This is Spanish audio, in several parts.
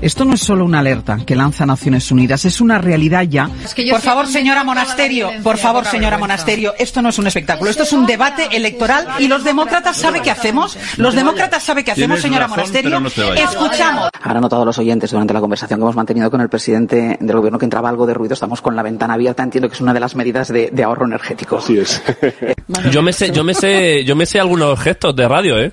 Esto no es solo una alerta que lanza Naciones Unidas, es una realidad ya. por favor, señora Monasterio, por favor, señora Monasterio, esto no es un espectáculo, esto es un debate electoral y los demócratas saben qué hacemos. Los demócratas saben qué hacemos, señora Monasterio. Escuchamos. Habrán notado los oyentes durante la conversación que hemos mantenido con el presidente del gobierno que entraba algo de ruido. Estamos con la ventana abierta. Entiendo que es una de las medidas de, de ahorro energético. Así es. yo me sé, yo me sé, yo me sé algunos gestos de radio, ¿eh?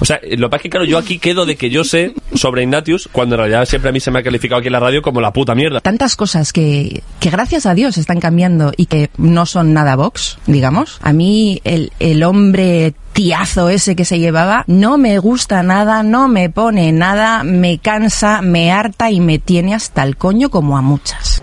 O sea, lo que pasa es que claro, yo aquí quedo de que yo sé sobre Ignatius, cuando en realidad siempre a mí se me ha calificado aquí en la radio como la puta mierda. Tantas cosas que, que gracias a Dios están cambiando y que no son nada Vox, digamos. A mí el, el hombre tiazo ese que se llevaba no me gusta nada, no me pone nada, me cansa, me harta y me tiene hasta el coño como a muchas.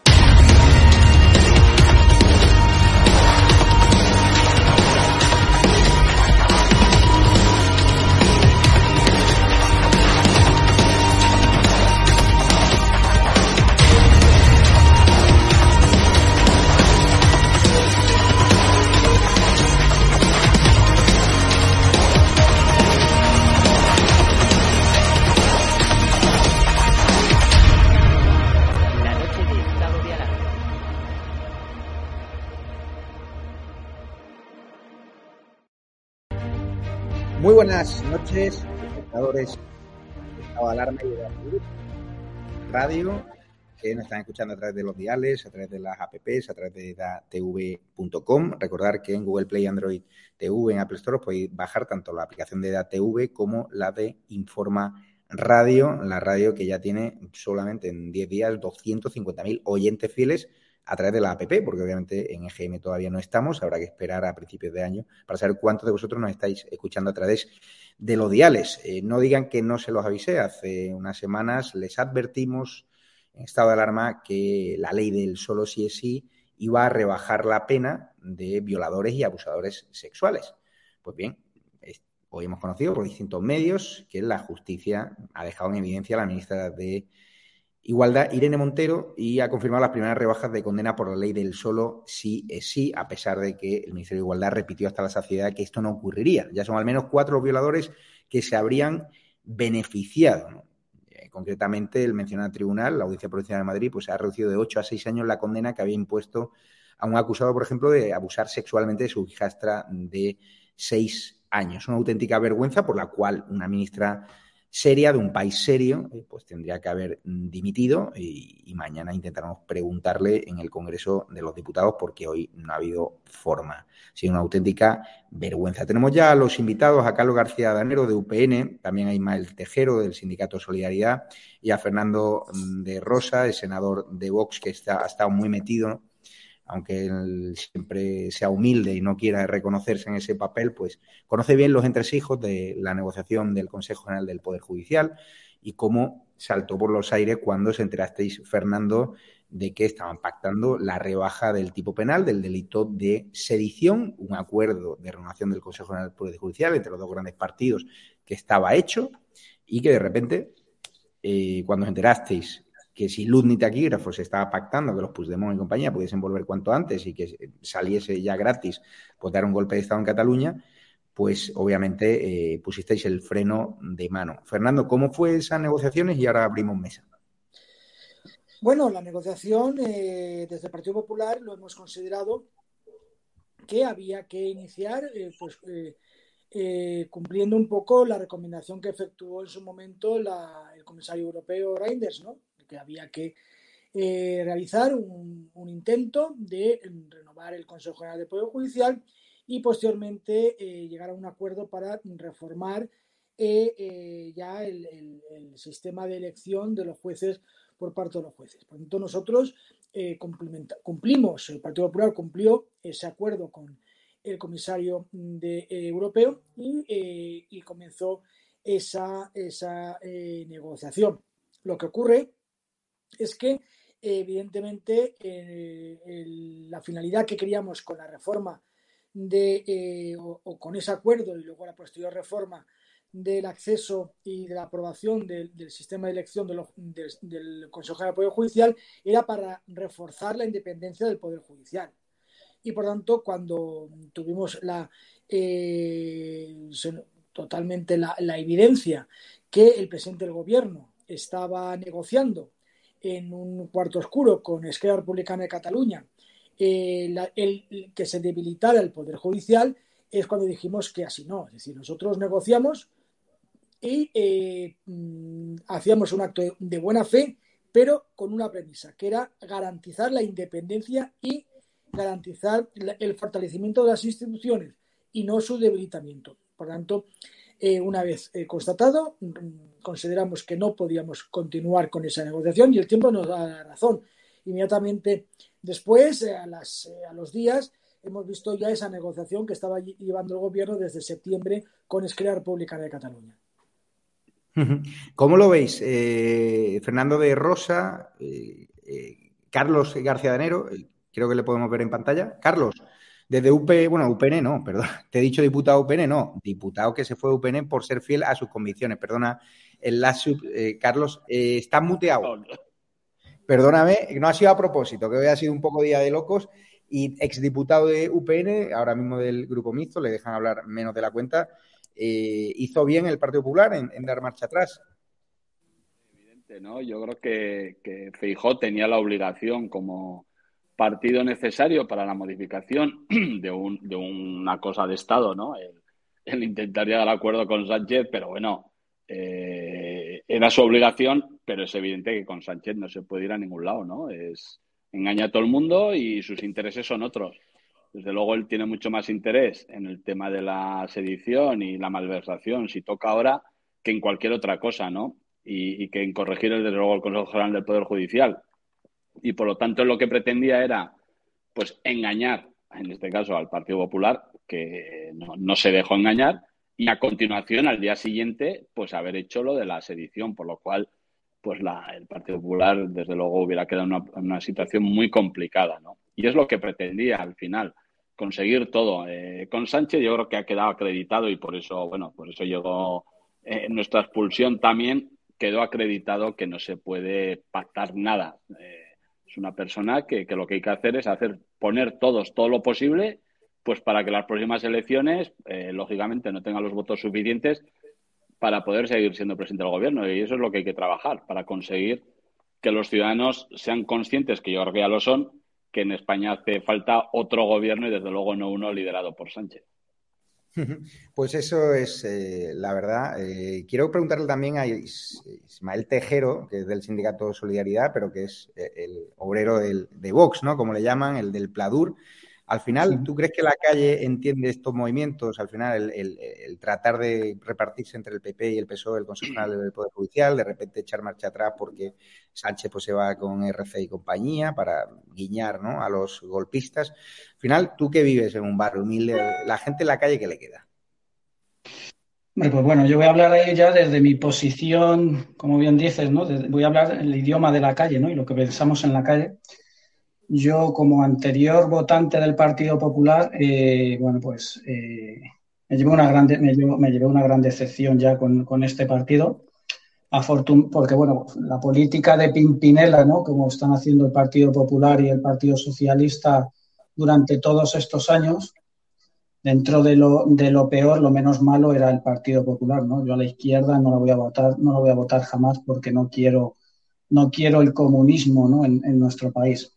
Buenas noches, espectadores de Alarma y de Radio, que nos están escuchando a través de los diales, a través de las apps, a través de datv.com. Recordar que en Google Play, Android TV, en Apple Store podéis bajar tanto la aplicación de DATV como la de Informa Radio, la radio que ya tiene solamente en 10 días 250.000 oyentes fieles a través de la app, porque obviamente en EGM todavía no estamos, habrá que esperar a principios de año para saber cuántos de vosotros nos estáis escuchando a través de los diales. Eh, no digan que no se los avisé, hace unas semanas les advertimos en estado de alarma que la ley del solo sí es sí iba a rebajar la pena de violadores y abusadores sexuales. Pues bien, hoy hemos conocido por distintos medios que la justicia ha dejado en evidencia a la ministra de Igualdad, Irene Montero, y ha confirmado las primeras rebajas de condena por la ley del solo sí es sí, a pesar de que el Ministerio de Igualdad repitió hasta la saciedad que esto no ocurriría. Ya son al menos cuatro violadores que se habrían beneficiado. Eh, concretamente, el mencionado tribunal, la Audiencia Provincial de Madrid, pues ha reducido de ocho a seis años la condena que había impuesto a un acusado, por ejemplo, de abusar sexualmente de su hijastra de seis años. Una auténtica vergüenza por la cual una ministra seria de un país serio, eh, pues tendría que haber mm, dimitido y, mañana intentaremos preguntarle en el Congreso de los Diputados porque hoy no ha habido forma. Ha una auténtica vergüenza. Tenemos ya a los invitados, a Carlos García Danero de UPN, también a Ismael Tejero del Sindicato Solidaridad y a Fernando mm, de Rosa, el senador de Vox, que está, ha estado muy metido aunque él siempre sea humilde y no quiera reconocerse en ese papel, pues conoce bien los entresijos de la negociación del Consejo General del Poder Judicial y cómo saltó por los aires cuando se enterasteis, Fernando, de que estaban pactando la rebaja del tipo penal del delito de sedición, un acuerdo de renovación del Consejo General del Poder Judicial entre los dos grandes partidos que estaba hecho y que de repente eh, cuando os enterasteis que si luz ni taquígrafos estaba pactando que los Puigdemont y compañía pudiesen volver cuanto antes y que saliese ya gratis pues dar un golpe de Estado en Cataluña, pues obviamente eh, pusisteis el freno de mano. Fernando, ¿cómo fue esas negociaciones? Y ahora abrimos mesa. Bueno, la negociación eh, desde el Partido Popular lo hemos considerado que había que iniciar eh, pues, cumpliendo un poco la recomendación que efectuó en su momento el comisario europeo Reinders, ¿no? Que había que realizar un, intento de renovar el Consejo General de Poder Judicial y posteriormente eh, llegar a un acuerdo para reformar eh, eh, ya el, sistema de elección de los jueces por parte de los jueces. Por lo tanto, nosotros cumplimos, el Partido Popular cumplió ese acuerdo con el comisario europeo y, comenzó esa, esa negociación. Lo que ocurre es que, evidentemente, la finalidad que queríamos con la reforma de, eh, o, con ese acuerdo y luego la posterior reforma del acceso y de la aprobación del, sistema de elección del, Consejo del Poder Judicial era para reforzar la independencia del Poder Judicial. Y por tanto, cuando tuvimos la, eh, totalmente la, la evidencia que el presidente del gobierno estaba negociando en un cuarto oscuro con Esquerra Republicana de Cataluña eh, el, que se debilitara el Poder Judicial, es cuando dijimos que así no. Es decir, nosotros negociamos y eh, mm, hacíamos un acto de, buena fe, pero con una premisa, que era garantizar la independencia y garantizar el fortalecimiento de las instituciones y no su debilitamiento. Por tanto, eh, una vez constatado, mm, consideramos que no podíamos continuar con esa negociación y el tiempo nos da la razón. Inmediatamente Después, eh, a, las, eh, a los días, hemos visto ya esa negociación que estaba llevando el gobierno desde septiembre con Esquerra Republicana de Cataluña. ¿Cómo lo veis? Eh, Fernando de Rosa, Carlos García Danero, creo que le podemos ver en pantalla. Carlos, desde UP, bueno, UPN no, perdón, te he dicho diputado UPN, no, diputado que se fue a UPN por ser fiel a sus convicciones, perdona, el Carlos, está muteado. Perdóname, no ha sido a propósito, que hoy ha sido un poco día de locos y exdiputado de UPN, ahora mismo del Grupo Mixto, le dejan hablar menos de la cuenta, eh, hizo bien el Partido Popular en, dar marcha atrás. Evidente, ¿no? Yo creo que, que Feijó tenía la obligación como partido necesario para la modificación de, un, de una cosa de Estado, ¿no? El, intentar llegar al acuerdo con Sánchez, pero bueno, eh, era su obligación pero es evidente que con Sánchez no se puede ir a ningún lado, ¿no? Es engaña a todo el mundo y sus intereses son otros. Desde luego él tiene mucho más interés en el tema de la sedición y la malversación, si toca ahora, que en cualquier otra cosa, ¿no? Y, que en corregir desde luego el Consejo General del Poder Judicial. Y por lo tanto lo que pretendía era, pues, engañar, en este caso al Partido Popular, que no, no se dejó engañar, y a continuación, al día siguiente, pues haber hecho lo de la sedición, por lo cual pues la, el Partido Popular, desde luego, hubiera quedado en una, situación muy complicada, ¿no? Y es lo que pretendía al final, conseguir todo. Eh, con Sánchez yo creo que ha quedado acreditado y por eso, bueno, por eso llegó eh, nuestra expulsión también, quedó acreditado que no se puede pactar nada. Eh, es una persona que, que, lo que hay que hacer es hacer, poner todos todo lo posible, pues para que las próximas elecciones, lógicamente, no tengan los votos suficientes para poder seguir siendo presidente del gobierno. Y eso es lo que hay que trabajar, para conseguir que los ciudadanos sean conscientes, que yo creo que ya lo son, que en España hace falta otro gobierno y desde luego no uno liderado por Sánchez. Pues eso es eh, la verdad. Eh, quiero preguntarle también a Ismael Tejero, que es del sindicato Solidaridad, pero que es eh, el obrero del, de Vox, ¿no? Como le llaman, el del Pladur. Al final, ¿tú crees que la calle entiende estos movimientos? Al final, el, tratar de repartirse entre el PP y el PSOE, el Consejo Nacional del Poder Judicial, de repente echar marcha atrás porque Sánchez pues, se va con RC y compañía para guiñar ¿no? a los golpistas. Al final, tú que vives en un barrio humilde, la gente en la calle, ¿qué le queda? Pues bueno, yo voy a hablar ahí ya desde mi posición, como bien dices, ¿no? voy a hablar el idioma de la calle, ¿no? Y lo que pensamos en la calle. Yo, como anterior votante del Partido Popular, eh, bueno, pues eh, me, llevé una gran, me, llevé, una gran decepción ya con, este partido, porque bueno, la política de Pimpinela, ¿no? Como están haciendo el Partido Popular y el Partido Socialista durante todos estos años, dentro de lo, de lo peor, lo menos malo era el Partido Popular, ¿no? Yo a la izquierda no la voy a votar, no la voy a votar jamás porque no quiero, no quiero el comunismo, ¿no? en, en nuestro país.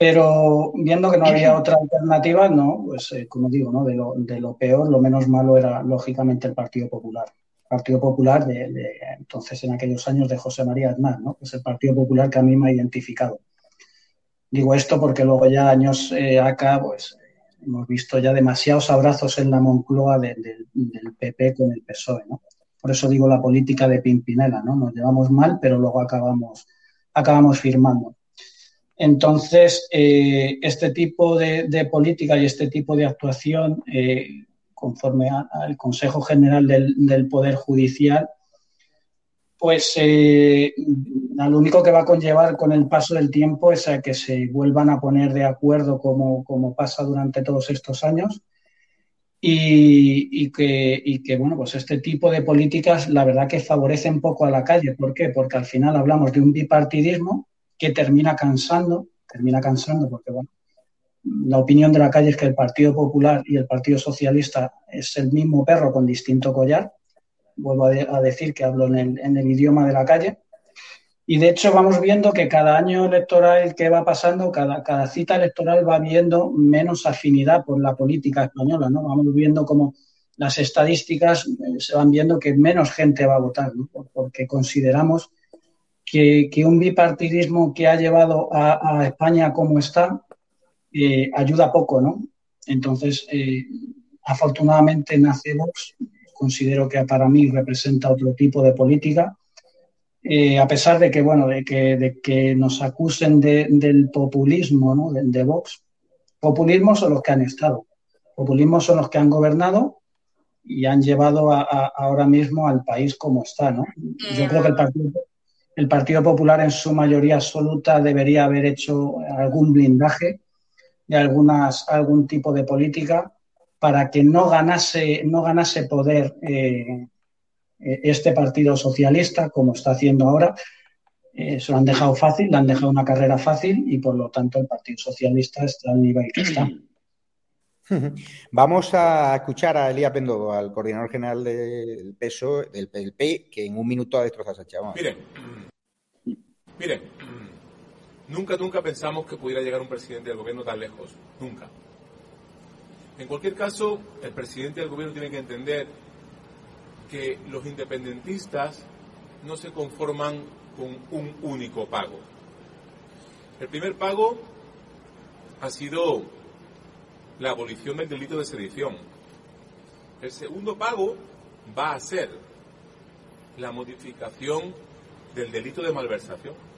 Pero viendo que no había otra alternativa, no, pues eh, como digo, ¿no? De lo, de lo, peor, lo menos malo era lógicamente el Partido Popular. Partido Popular de, de, entonces en aquellos años de José María Aznar, ¿no? Es el Partido Popular que a mí me ha identificado. Digo esto porque luego ya años eh, acá, pues hemos visto ya demasiados abrazos en la Moncloa de, del PP con el PSOE, ¿no? Por eso digo la política de Pimpinela, ¿no? Nos llevamos mal, pero luego acabamos, acabamos firmando. Entonces, eh, este tipo de, política y este tipo de actuación, eh, conforme al Consejo General del, Poder Judicial, pues eh, lo único que va a conllevar con el paso del tiempo es a que se vuelvan a poner de acuerdo como, pasa durante todos estos años y, que, y, que, bueno, pues este tipo de políticas la verdad que favorecen poco a la calle. ¿Por qué? Porque al final hablamos de un bipartidismo que termina cansando, termina cansando porque, bueno, la opinión de la calle es que el Partido Popular y el Partido Socialista es el mismo perro con distinto collar. Vuelvo a, de, a decir que hablo en el, en el, idioma de la calle. Y de hecho vamos viendo que cada año electoral que va pasando, cada, cada cita electoral va viendo menos afinidad por la política española, ¿no? Vamos viendo como las estadísticas eh, se van viendo que menos gente va a votar, ¿no? Porque consideramos que, un bipartidismo que ha llevado a, España como está eh, ayuda poco, ¿no? Entonces, eh, afortunadamente nace Vox, considero que para mí representa otro tipo de política, eh, a pesar de que, bueno, de que, nos acusen de, del populismo, ¿no? De, Vox. Populismo son los que han estado, populismo son los que han gobernado y han llevado ahora mismo al país como está, ¿no? Yo creo que el partido, el Partido Popular en su mayoría absoluta debería haber hecho algún blindaje de algunas, algún tipo de política para que no ganase, no ganase poder eh, este Partido Socialista, como está haciendo ahora. Eh, se lo han dejado fácil, le han dejado una carrera fácil y por lo tanto el Partido Socialista está al nivel que está. Vamos a escuchar a Elías Bendodo, al coordinador general del PSOE, del PLP, que en un minuto ha destrozado a Sánchez. Miren, miren, nunca, nunca pensamos que pudiera llegar un presidente del gobierno tan lejos. Nunca. En cualquier caso, el presidente del gobierno tiene que entender que los independentistas no se conforman con un único pago. El primer pago ha sido la abolición del delito de sedición. El segundo pago va a ser la modificación del delito de malversación.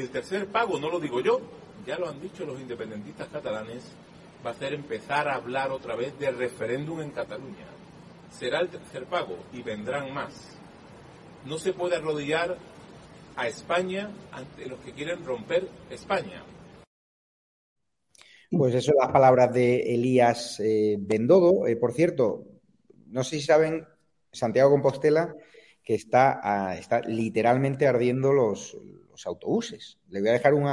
El tercer pago, no lo digo yo, ya lo han dicho los independentistas catalanes, va a ser empezar a hablar otra vez de referéndum en Cataluña. Será el tercer pago y vendrán más. No se puede arrodillar a España ante los que quieren romper España. Pues eso, las palabras de Elías eh, Bendodo. Eh, por cierto, no sé si saben, Santiago Compostela, que está, ah, está literalmente ardiendo los, autobuses. Le voy a dejar un,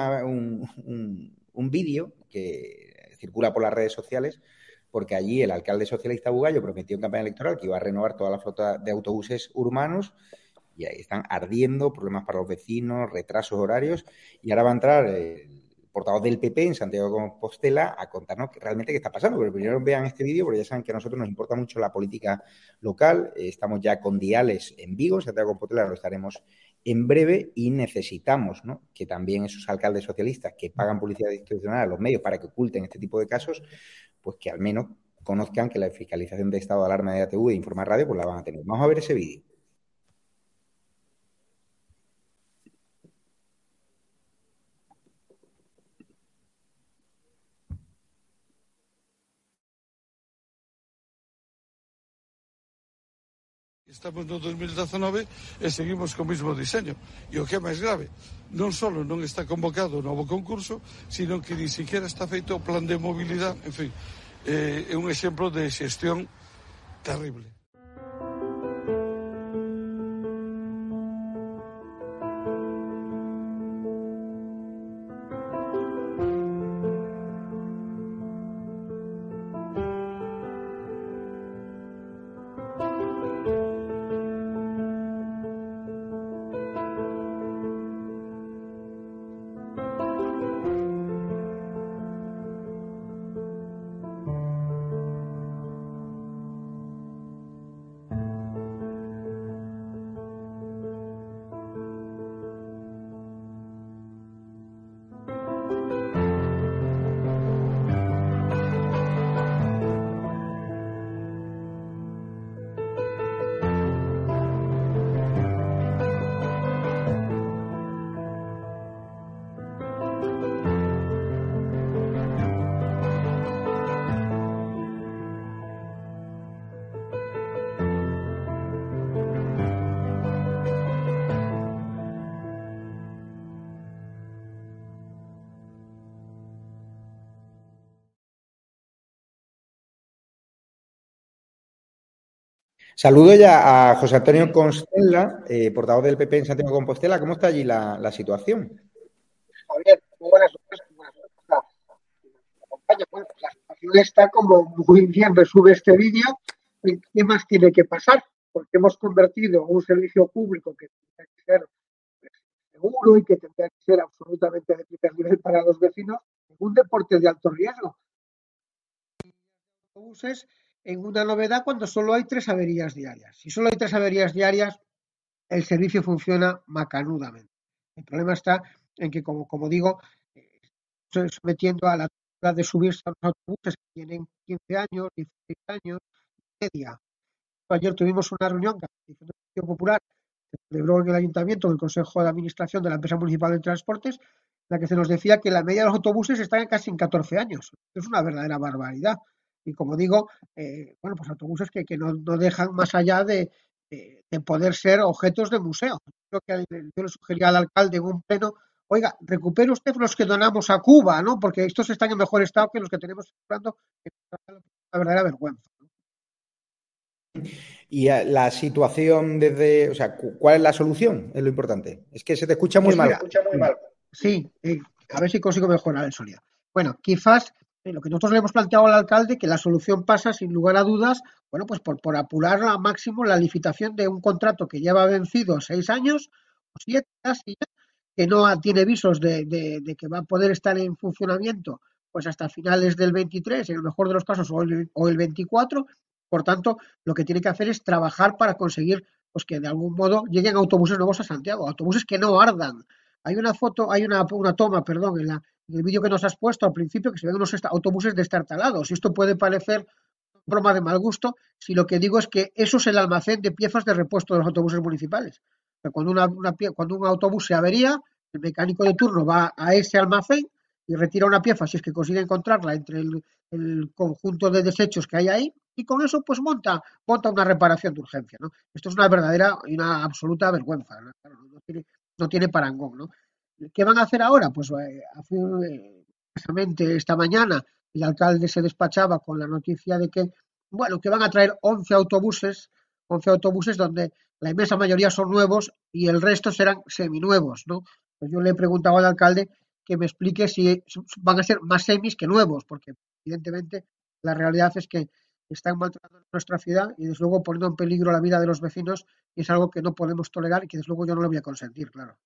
un, un vídeo que circula por las redes sociales, porque allí el alcalde socialista Bugallo prometió en campaña electoral que iba a renovar toda la flota de autobuses urbanos y ahí están ardiendo, problemas para los vecinos, retrasos horarios, y ahora va a entrar el portavoz del PP en Santiago de Compostela a contarnos realmente qué está pasando. Pero primero vean este vídeo, porque ya saben que a nosotros nos importa mucho la política local. Estamos ya con diales en Vigo, Santiago de Compostela lo estaremos en breve y necesitamos ¿no? que también esos alcaldes socialistas que pagan publicidad institucional a los medios para que oculten este tipo de casos, pues que al menos conozcan que la fiscalización de estado de alarma de ATV de Informar Radio pues la van a tener. Vamos a ver ese vídeo. Estamos no 2019 e seguimos co mesmo diseño. E o que é máis grave, non só non está convocado o novo concurso, sino que ni siquiera está feito o plan de mobilidade. En fin, eh, é un exemplo de xestión terrible. Saludo ya a José Antonio Constella, eh, portavoz del PP en Santiago Compostela. ¿Cómo está allí la, situación? Javier, muy buenas noches. Bueno, la situación está como muy bien resume este vídeo. ¿Qué más tiene que pasar? Porque hemos convertido un servicio público que tiene que ser seguro y que tendría que ser absolutamente de primer para los vecinos en un deporte de alto riesgo. Autobuses en una novedad cuando solo hay tres averías diarias. Si solo hay tres averías diarias, el servicio funciona macanudamente. El problema está en que, como, como digo, eh, estoy sometiendo a la de subirse a los autobuses que tienen 15 años, 16 años, media. Ayer tuvimos una reunión con la Partido Popular celebró en el Ayuntamiento, en el Consejo de Administración de la Empresa Municipal de Transportes, en la que se nos decía que la media de los autobuses está en casi en 14 años. Es una verdadera barbaridad. Y como digo, eh, bueno, pues autobuses que, que no, no, dejan más allá de, de, de, poder ser objetos de museo. Creo que yo le sugería al alcalde en un pleno, oiga, recupere usted los que donamos a Cuba, ¿no? Porque estos están en mejor estado que los que tenemos esperando, que es una verdadera vergüenza. Y la situación desde, o sea, ¿cuál es la solución? Es lo importante. Es que se te escucha muy, pues mal. Escucha muy mal. Sí, eh, a ver si consigo mejorar el sonido. Bueno, quizás eh, lo que nosotros le hemos planteado al alcalde, que la solución pasa, sin lugar a dudas, bueno, pues por, por apurar al máximo la licitación de un contrato que lleva vencido seis años, o siete casi, que no tiene visos de, de, de, que va a poder estar en funcionamiento pues hasta finales del 23, en el mejor de los casos, o el, o el 24, por tanto, lo que tiene que hacer es trabajar para conseguir pues que de algún modo lleguen autobuses nuevos a Santiago, autobuses que no ardan. Hay una foto, hay una, toma, perdón, en, la, el vídeo que nos has puesto al principio que se ven unos autobuses destartalados. Y esto puede parecer broma de mal gusto si lo que digo es que eso es el almacén de piezas de repuesto de los autobuses municipales. Cuando, una, una, cuando un autobús se avería, el mecánico de turno va a ese almacén y retira una pieza si es que consigue encontrarla entre el, conjunto de desechos que hay ahí y con eso pues monta, monta una reparación de urgencia. ¿no? Esto es una verdadera y una absoluta vergüenza. No tiene parangón. ¿no? ¿Qué van a hacer ahora? Pues eh, precisamente esta mañana el alcalde se despachaba con la noticia de que, bueno, que van a traer 11 autobuses, 11 autobuses donde la inmensa mayoría son nuevos y el resto serán seminuevos, ¿no? Pues yo le he preguntado al alcalde que me explique si van a ser más semis que nuevos, porque evidentemente la realidad es que están maltratando nuestra ciudad y desde luego poniendo en peligro la vida de los vecinos y es algo que no podemos tolerar y que desde luego yo no lo voy a consentir, claro.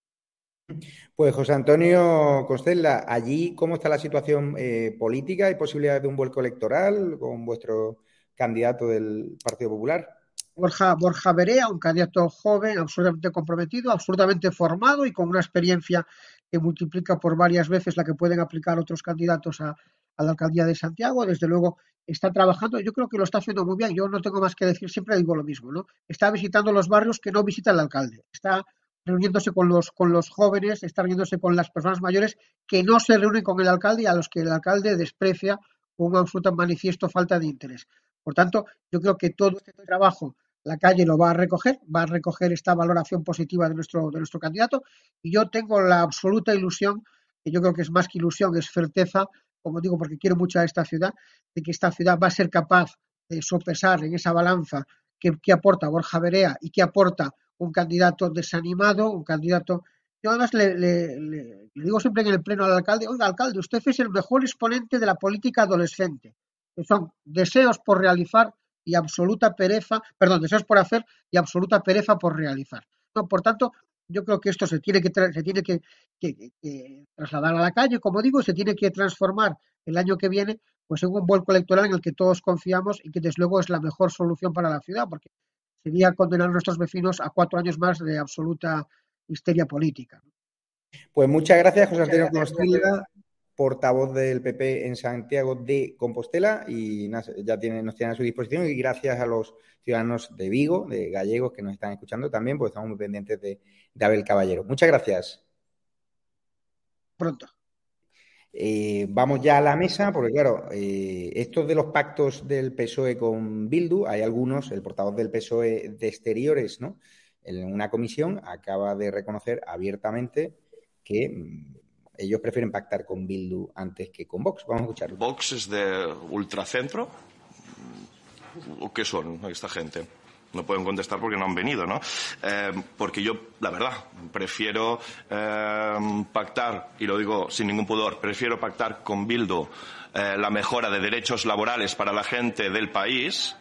Pues José Antonio Constella, allí cómo está la situación eh, política? ¿Hay posibilidades de un vuelco electoral con vuestro candidato del Partido Popular? Borja, Borja Berea, un candidato joven, absolutamente comprometido, absolutamente formado y con una experiencia que multiplica por varias veces la que pueden aplicar otros candidatos a, a la alcaldía de Santiago. Desde luego está trabajando, yo creo que lo está haciendo muy bien. Yo no tengo más que decir, siempre digo lo mismo, ¿no? Está visitando los barrios que no visita el alcalde. Está reuniéndose con los, con los jóvenes, está reuniéndose con las personas mayores que no se reúnen con el alcalde y a los que el alcalde desprecia con un absoluto manifiesto falta de interés. Por tanto, yo creo que todo este trabajo la calle lo va a recoger, va a recoger esta valoración positiva de nuestro, de nuestro candidato y yo tengo la absoluta ilusión, que yo creo que es más que ilusión, es certeza, como digo, porque quiero mucho a esta ciudad, de que esta ciudad va a ser capaz de sopesar en esa balanza que, aporta Borja Berea y que aporta un candidato desanimado, un candidato... Yo además le, digo siempre en el pleno al alcalde, oiga, alcalde, usted es el mejor exponente de la política adolescente, son deseos por realizar y absoluta pereza, perdón, deseos por hacer y absoluta pereza por realizar. No, por tanto, yo creo que esto se tiene que, se tiene que, que, que, trasladar a la calle, como digo, se tiene que transformar el año que viene pues en un vuelco electoral en el que todos confiamos y que desde luego es la mejor solución para la ciudad, porque sería condenar a nuestros vecinos a cuatro años más de absoluta histeria política. Pues muchas gracias, José Antonio portavoz del PP en Santiago de Compostela, y ya tiene, nos tiene a su disposición. Y gracias a los ciudadanos de Vigo, de gallegos, que nos están escuchando también, porque estamos muy pendientes de, de Abel Caballero. Muchas gracias. Pronto. Eh, vamos ya a la mesa, porque claro, eh, estos de los pactos del PSOE con Bildu, hay algunos, el portavoz del PSOE de Exteriores, ¿no? En una comisión acaba de reconocer abiertamente que mmm, ellos prefieren pactar con Bildu antes que con Vox. Vamos a escucharlo. ¿Vox es de ultracentro? ¿O qué son esta gente? no pueden contestar porque no han venido, ¿no? Eh, porque yo, la verdad, prefiero eh, pactar, y lo digo sin ningún pudor, prefiero pactar con Bildu eh, la mejora de derechos laborales para la gente del país.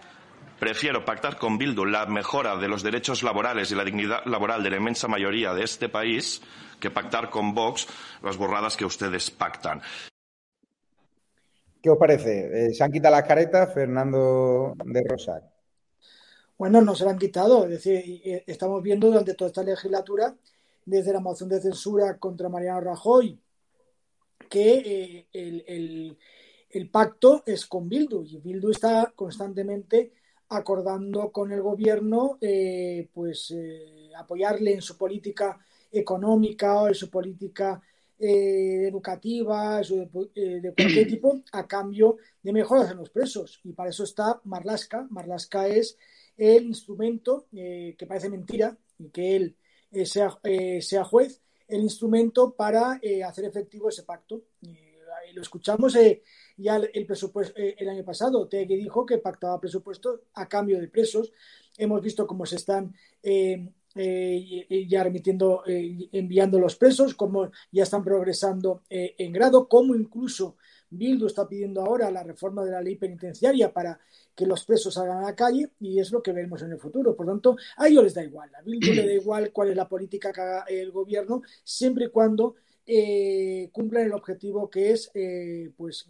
Prefiero pactar con Bildu la mejora de los derechos laborales y la dignidad laboral de la inmensa mayoría de este país que pactar con Vox las borradas que ustedes pactan. ¿Qué os parece? ¿Se han quitado las caretas, Fernando de Rosa? Bueno, no se la han quitado. Es decir, estamos viendo durante toda esta legislatura, desde la moción de censura contra Mariano Rajoy, que eh, el, pacto es con Bildu y Bildu está constantemente acordando con el gobierno eh, pues eh, apoyarle en su política económica o en su política educativa de cualquier tipo a cambio de mejoras en los presos y para eso está Marlasca Marlasca es el instrumento, eh, que parece mentira, y que él eh, sea, eh, sea, juez, el instrumento para hacer efectivo ese pacto. lo escuchamos ya el, presupuesto el año pasado, que dijo que pactaba presupuesto a cambio de presos. Hemos visto cómo se están ya remitiendo, enviando los presos, cómo ya están progresando en grado, cómo incluso Bildu está pidiendo ahora la reforma de la ley penitenciaria para que los presos salgan a la calle y es lo que veremos en el futuro. Por tanto, a ellos les da igual. A Bildu le da igual cuál es la política que haga el gobierno, siempre y cuando eh, cumplan el objetivo que es eh, pues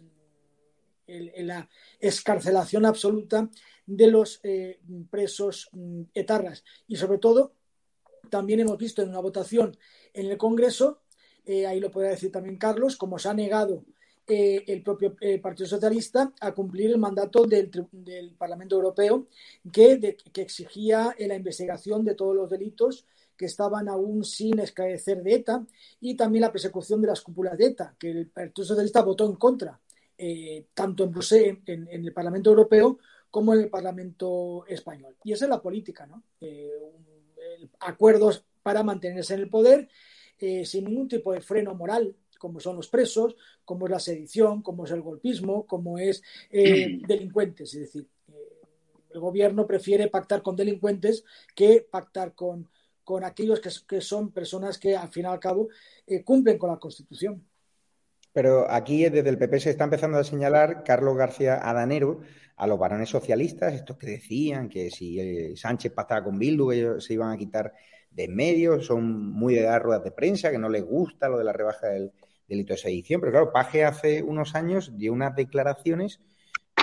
la escarcelación absoluta de los eh, presos mm, etarras. Y sobre todo, también hemos visto en una votación en el Congreso, ahí lo podría decir también Carlos, como se ha negado eh, el propio eh, Partido Socialista a cumplir el mandato del, Parlamento Europeo que, exigía la investigación de todos los delitos que estaban aún sin esclarecer de ETA y también la persecución de las cúpulas de ETA, que el Partido Socialista votó en contra, eh, tanto en, en, en, el Parlamento Europeo como en el Parlamento Español. Y esa es la política, ¿no? Acuerdos para mantenerse en el poder sin ningún tipo de freno moral como son los presos, como es la sedición, como es el golpismo, como es eh, delincuentes. Es decir, eh, el gobierno prefiere pactar con delincuentes que pactar con, con aquellos que, son personas que, al fin y al cabo, eh, cumplen con la Constitución. Pero aquí desde el PP se está empezando a señalar Carlos García Adanero a los varones socialistas, estos que decían que si Sánchez pactaba con Bildu, ellos se iban a quitar de en medio, son muy de dar ruedas de prensa, que no les gusta lo de la rebaja del, delito de sedición. Pero claro, Paje hace unos años dio unas declaraciones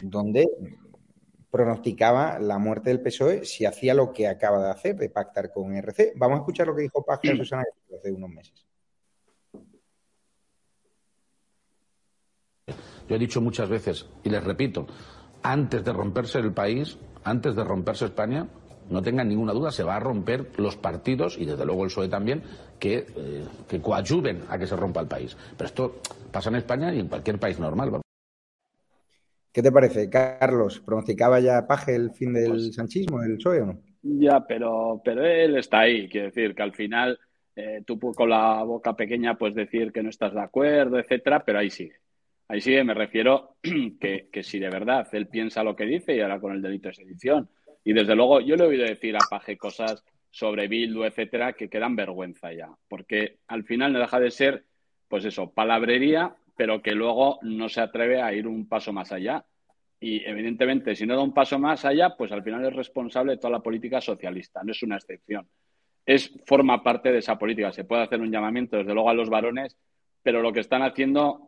donde pronosticaba la muerte del PSOE si hacía lo que acaba de hacer, de pactar con RC. Vamos a escuchar lo que dijo Paje a Susana hace unos meses. Yo he dicho muchas veces, y les repito, antes de romperse el país, antes de romperse España, no tengan ninguna duda, se va a romper los partidos, y desde luego el PSOE también, que, eh, que coadyuven a que se rompa el país. Pero esto pasa en España y en cualquier país normal. ¿Qué te parece, Carlos? ¿Pronosticaba ya Paje el fin del pues sanchismo, del PSOE o no? Ya, pero, pero él está ahí. Quiere decir que al final eh, tú con la boca pequeña puedes decir que no estás de acuerdo, etcétera, pero ahí sigue. Ahí sigue, me refiero que, que si de verdad él piensa lo que dice y ahora con el delito de sedición y desde luego, yo le he oído decir a Paje cosas sobre Bildu, etcétera, que quedan vergüenza ya. Porque al final no deja de ser, pues eso, palabrería, pero que luego no se atreve a ir un paso más allá. Y evidentemente, si no da un paso más allá, pues al final es responsable de toda la política socialista, no es una excepción. Es, forma parte de esa política. Se puede hacer un llamamiento, desde luego, a los varones, pero lo que están haciendo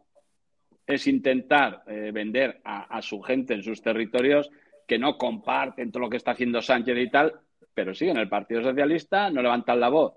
es intentar eh, vender a, su gente en sus territorios que no comparten todo lo que está haciendo Sánchez y tal, pero sí, en el Partido Socialista no levantan la voz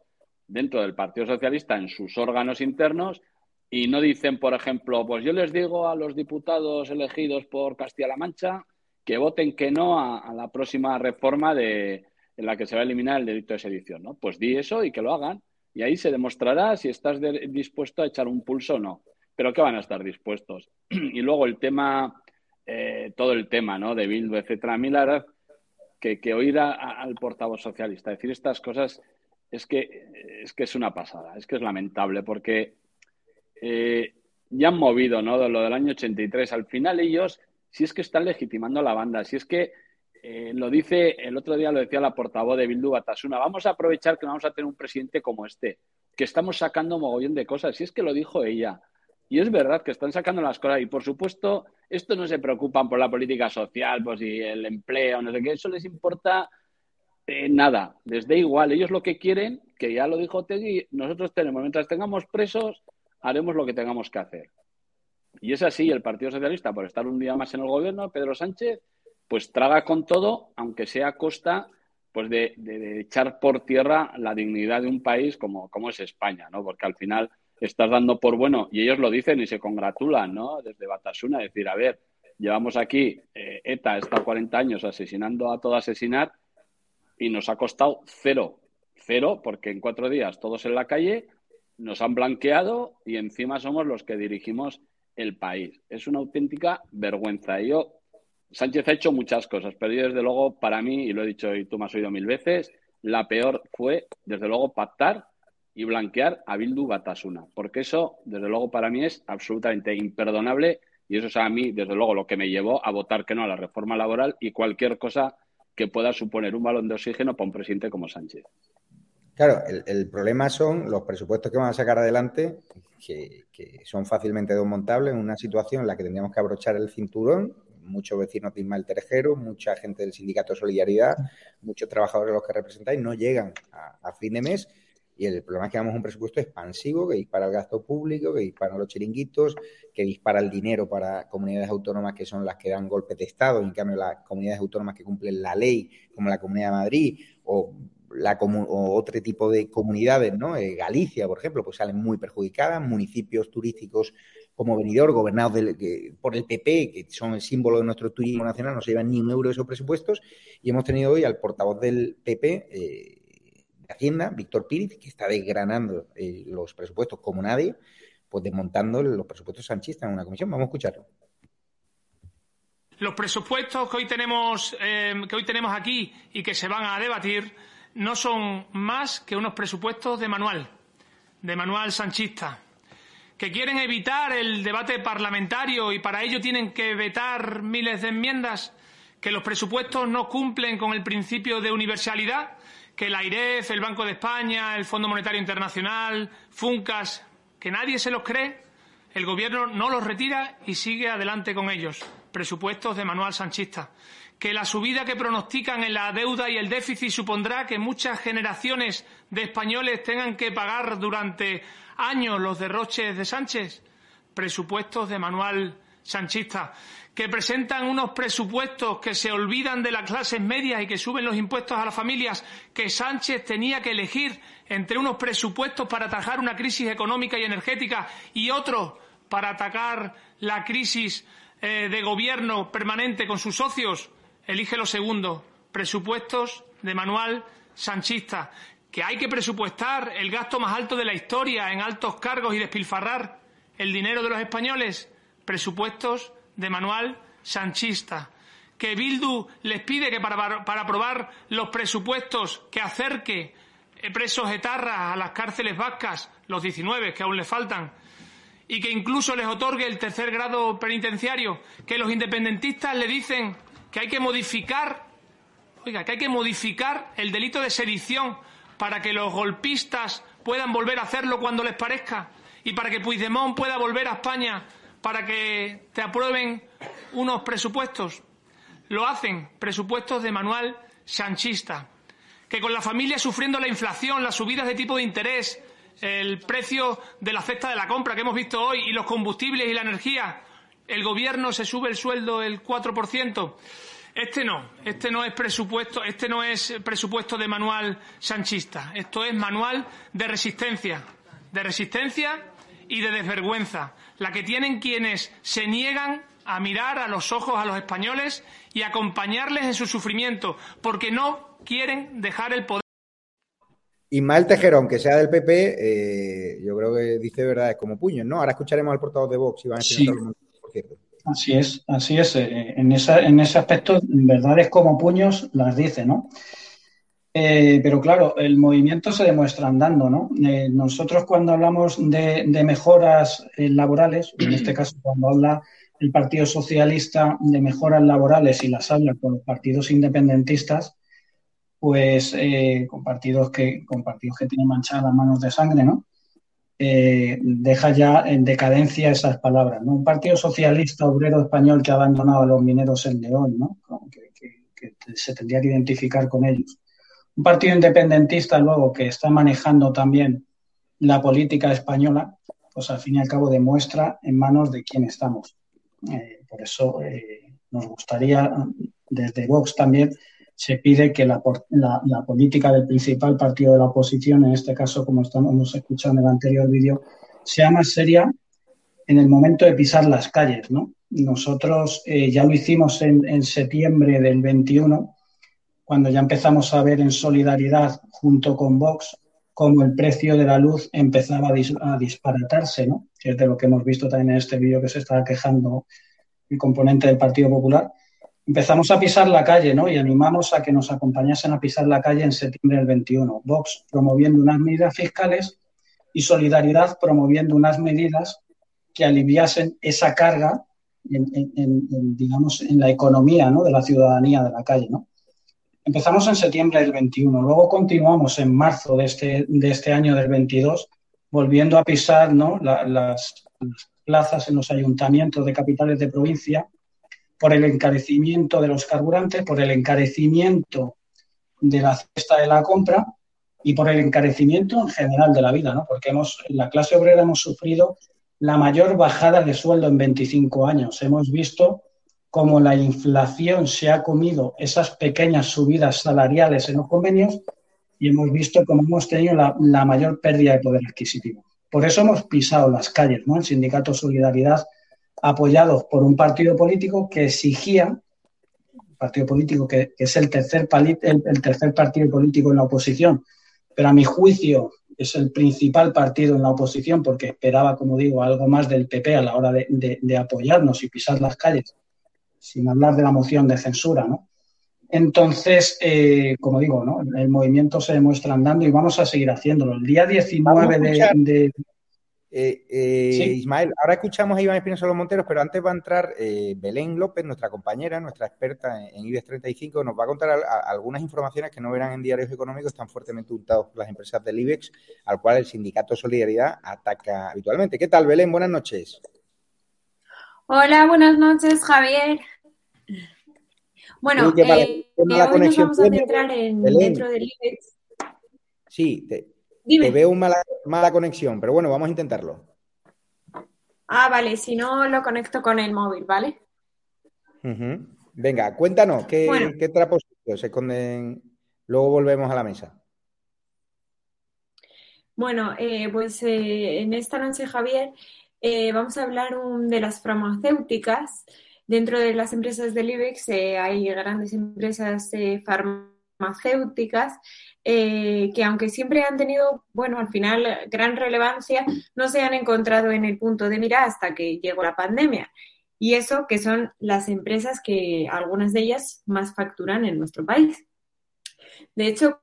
dentro del Partido Socialista en sus órganos internos y no dicen, por ejemplo, pues yo les digo a los diputados elegidos por Castilla-La Mancha que voten que no a, la próxima reforma de, en la que se va a eliminar el delito de sedición, ¿no? Pues di eso y que lo hagan. Y ahí se demostrará si estás dispuesto a echar un pulso o no. Pero ¿qué van a estar dispuestos? y luego el tema eh, todo el tema ¿no? de Bildu, etcétera. A mí la verdad que, que oír al portavoz socialista decir estas cosas es que, es que es una pasada, es que es lamentable porque eh, ya han movido ¿no? lo del año 83. Al final ellos, si es que están legitimando la banda, si es que eh, lo dice, el otro día lo decía la portavoz de Bildu Batasuna, vamos a aprovechar que vamos a tener un presidente como este, que estamos sacando mogollón de cosas. Y es que lo dijo ella. Y es verdad que están sacando las cosas. Y por supuesto, esto no se preocupan por la política social, pues y el empleo, no sé qué, eso les importa eh, nada, les igual. Ellos lo que quieren, que ya lo dijo Tegui, nosotros tenemos, mientras tengamos presos, haremos lo que tengamos que hacer. Y es así, el Partido Socialista, por estar un día más en el gobierno, Pedro Sánchez, pues traga con todo, aunque sea a costa pues de, echar por tierra la dignidad de un país como, como es España, ¿no? Porque al final estás dando por bueno, y ellos lo dicen y se congratulan, ¿no? Desde Batasuna, decir, a ver, llevamos aquí, eh, ETA está 40 años asesinando a todo asesinar y nos ha costado cero, cero, porque en cuatro días todos en la calle nos han blanqueado y encima somos los que dirigimos el país. Es una auténtica vergüenza. Yo, Sánchez ha hecho muchas cosas, pero yo desde luego, para mí, y lo he dicho y tú me has oído mil veces, la peor fue, desde luego, pactar y blanquear a Bildu Batasuna, porque eso, desde luego, para mí es absolutamente imperdonable y eso es a mí, desde luego, lo que me llevó a votar que no a la reforma laboral y cualquier cosa que pueda suponer un balón de oxígeno para un presidente como Sánchez. Claro, el, problema son los presupuestos que van a sacar adelante, que, son fácilmente desmontables en una situación en la que tendríamos que abrochar el cinturón, muchos vecinos de Ismael Terejero, mucha gente del Sindicato de Solidaridad, muchos trabajadores los que representáis no llegan a fin de mes y el problema es que damos un presupuesto expansivo que dispara el gasto público, que dispara los chiringuitos, que dispara el dinero para comunidades autónomas que son las que dan golpes de Estado, y en cambio las comunidades autónomas que cumplen la ley, como la Comunidad de Madrid o, la o otro tipo de comunidades, ¿no? Eh, Galicia, por ejemplo, pues salen muy perjudicadas, municipios turísticos como Benidorm, gobernados por el PP, que son el símbolo de nuestro turismo nacional, no se llevan ni un euro de esos presupuestos, y hemos tenido hoy al portavoz del PP, Hacienda, Víctor Píriz, que está desgranando eh, los presupuestos como nadie, pues desmontando los presupuestos sanchistas en una comisión. Vamos a escucharlo. Los presupuestos que hoy tenemos, eh, que hoy tenemos aquí y que se van a debatir no son más que unos presupuestos de manual, de manual sanchista, que quieren evitar el debate parlamentario y para ello tienen que vetar miles de enmiendas, que los presupuestos no cumplen con el principio de universalidad que la AIREF, el Banco de España, el Fondo Monetario Internacional, FUNCAS, que nadie se los cree, el Gobierno no los retira y sigue adelante con ellos. Presupuestos de manual sanchista. Que la subida que pronostican en la deuda y el déficit supondrá que muchas generaciones de españoles tengan que pagar durante años los derroches de Sánchez. Presupuestos de manual sanchista que presentan unos presupuestos que se olvidan de las clases medias y que suben los impuestos a las familias, que Sánchez tenía que elegir entre unos presupuestos para atajar una crisis económica y energética y otros para atacar la crisis eh, de gobierno permanente con sus socios, elige lo segundo, presupuestos de manual sanchista, que hay que presupuestar el gasto más alto de la historia en altos cargos y despilfarrar el dinero de los españoles, presupuestos de manual sanchista, que Bildu les pide que para, para aprobar los presupuestos que acerque presos etarras a las cárceles vascas, los 19 que aún les faltan, y que incluso les otorgue el tercer grado penitenciario, que los independentistas le dicen que hay que modificar, oiga, que hay que modificar el delito de sedición para que los golpistas puedan volver a hacerlo cuando les parezca y para que Puigdemont pueda volver a España para que te aprueben unos presupuestos. Lo hacen, presupuestos de manual sanchista, que con la familia sufriendo la inflación, las subidas de tipo de interés, el precio de la cesta de la compra que hemos visto hoy y los combustibles y la energía, el gobierno se sube el sueldo el 4%. Este no, este no es presupuesto, este no es presupuesto de manual sanchista, esto es manual de resistencia, de resistencia y de desvergüenza la que tienen quienes se niegan a mirar a los ojos a los españoles y acompañarles en su sufrimiento, porque no quieren dejar el poder. Ismael Tejero, aunque sea del PP, eh, yo creo que dice verdades como puños, ¿no? Ahora escucharemos al portavoz de Vox y van a sí. por cierto. Así es, así es. Eh, en, esa, en ese aspecto, verdades como puños las dice, ¿no? Eh, pero claro, el movimiento se demuestra andando, ¿no? Eh, nosotros cuando hablamos de, mejoras eh, laborales, en este caso cuando habla el Partido Socialista de mejoras laborales y las habla con los partidos independentistas, pues eh, con, partidos que, con partidos que tienen manchadas las manos de sangre, ¿no? Eh, deja ya en decadencia esas palabras. ¿no? Un partido socialista obrero español que ha abandonado a los mineros en León, ¿no? que, se tendría que identificar con ellos. Un partido independentista luego que está manejando también la política española, pues al fin y al cabo demuestra en manos de quién estamos. Eh, por eso eh, nos gustaría, desde Vox también, se pide que la, política del principal partido de la oposición, en este caso, como estamos escuchando en el anterior vídeo, sea más seria en el momento de pisar las calles. ¿no? Nosotros eh, ya lo hicimos en, septiembre del 21, cuando ya empezamos a ver en solidaridad junto con Vox cómo el precio de la luz empezaba a, disparatarse, ¿no? que es de lo que hemos visto también en este vídeo que se está quejando el componente del Partido Popular empezamos a pisar la calle, ¿no? Y animamos a que nos acompañasen a pisar la calle en septiembre del 21. Vox promoviendo unas medidas fiscales y Solidaridad promoviendo unas medidas que aliviasen esa carga en, digamos, en la economía ¿no? de la ciudadanía de la calle, ¿no? Empezamos en septiembre del 21, luego continuamos en marzo de este, de este año del 22, volviendo a pisar ¿no? las plazas en los ayuntamientos de capitales de provincia por el encarecimiento de los carburantes, por el encarecimiento de la cesta de la compra y por el encarecimiento en general de la vida, ¿no? Porque hemos, en la clase obrera hemos sufrido la mayor bajada de sueldo en 25 años. Hemos visto cómo la inflación se ha comido esas pequeñas subidas salariales en los convenios y hemos visto cómo hemos tenido la, mayor pérdida de poder adquisitivo. Por eso hemos pisado las calles, ¿no? El sindicato Solidaridad apoyados por un partido político que exigía, partido político que, es el tercer, el, tercer partido político en la oposición, pero a mi juicio es el principal partido en la oposición porque esperaba, como digo, algo más del PP a la hora de, apoyarnos y pisar las calles, sin hablar de la moción de censura, ¿no? Entonces, eh, como digo, ¿no? el movimiento se demuestra andando y vamos a seguir haciéndolo. El día 19 de, eh, eh, Ismael, ahora escuchamos a Iván Espinosa Los Monteros, pero antes va a entrar eh, Belén López, nuestra compañera, nuestra experta en, IBEX 35, nos va a contar algunas informaciones que no verán en diarios económicos, están fuertemente untados por las empresas del IBEX, al cual el sindicato Solidaridad ataca habitualmente. ¿Qué tal, Belén? Buenas noches. Hola, buenas noches, Javier. Bueno, hoy nos vamos a centrar en, dentro del IBEX. Sí, te, te veo mala, mala conexión, pero bueno, vamos a intentarlo. Ah, vale, si no lo conecto con el móvil, ¿vale? Venga, cuéntanos, ¿qué, ¿qué trapos se esconden? Luego volvemos a la mesa. Bueno, eh, pues eh, en esta noche, Javier, eh, vamos a hablar de las farmacéuticas. Dentro de las empresas del IBEX hay grandes empresas farmacéuticas eh, que aunque siempre han tenido, bueno, al final gran relevancia, no se han encontrado en el punto de mira hasta que llegó la pandemia. Y eso que son las empresas que algunas de ellas más facturan en nuestro país. De hecho,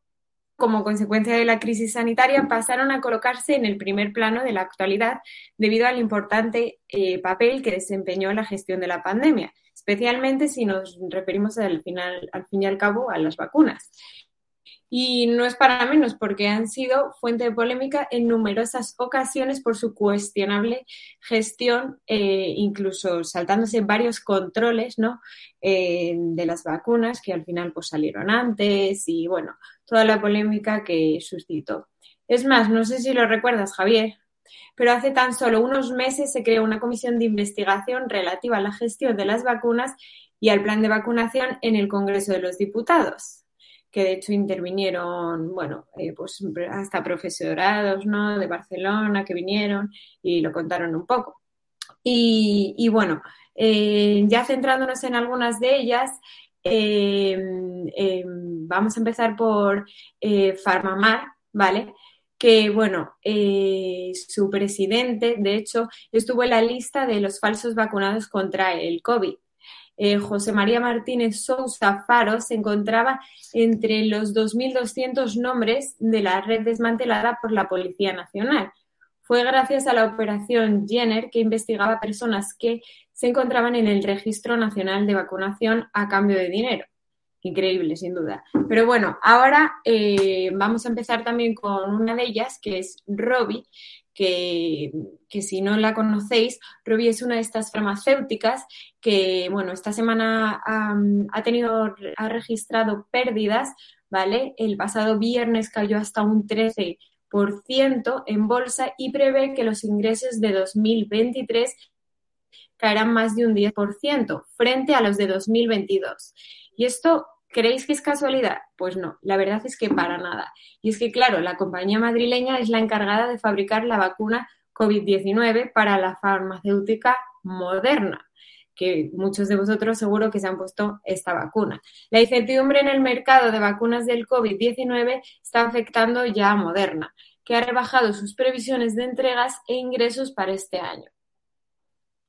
como consecuencia de la crisis sanitaria, pasaron a colocarse en el primer plano de la actualidad debido al importante eh, papel que desempeñó la gestión de la pandemia, especialmente si nos referimos al, final, al fin y al cabo a las vacunas. Y no es para menos porque han sido fuente de polémica en numerosas ocasiones por su cuestionable gestión, eh, incluso saltándose varios controles ¿no? Eh, de las vacunas que al final pues, salieron antes y bueno, toda la polémica que suscitó. Es más, no sé si lo recuerdas, Javier, pero hace tan solo unos meses se creó una comisión de investigación relativa a la gestión de las vacunas y al plan de vacunación en el Congreso de los Diputados que de hecho intervinieron, bueno, eh, pues hasta profesorados, ¿no? De Barcelona que vinieron y lo contaron un poco. Y, bueno, eh, ya centrándonos en algunas de ellas, em, em, vamos a empezar por eh, Farmamar, ¿vale? que, bueno, su presidente, de hecho, estuvo en la lista de los falsos vacunados contra el COVID. Eh, José María Martínez Sousa Faro se encontraba entre los 2.200 nombres de la red desmantelada por la Policía Nacional. Fue gracias a la operación Jenner que investigaba personas que se encontraban en el Registro Nacional de Vacunación a cambio de dinero. Increíble, sin duda. Pero bueno, ahora eh, vamos a empezar también con una de ellas, que es Robi, que, si no la conocéis, Robi es una de estas farmacéuticas que, bueno, esta semana ha tenido, ha registrado pérdidas, ¿vale? El pasado viernes cayó hasta un 13% en bolsa y prevé que los ingresos de 2023 caerán más de un 10% frente a los de 2022. ¿Y esto creéis que es casualidad? Pues no, la verdad es que para nada. Y es que, claro, la compañía madrileña es la encargada de fabricar la vacuna COVID-19 para la farmacéutica moderna que muchos de vosotros seguro que se han puesto esta vacuna. La incertidumbre en el mercado de vacunas del COVID-19 está afectando ya a Moderna, que ha rebajado sus previsiones de entregas e ingresos para este año.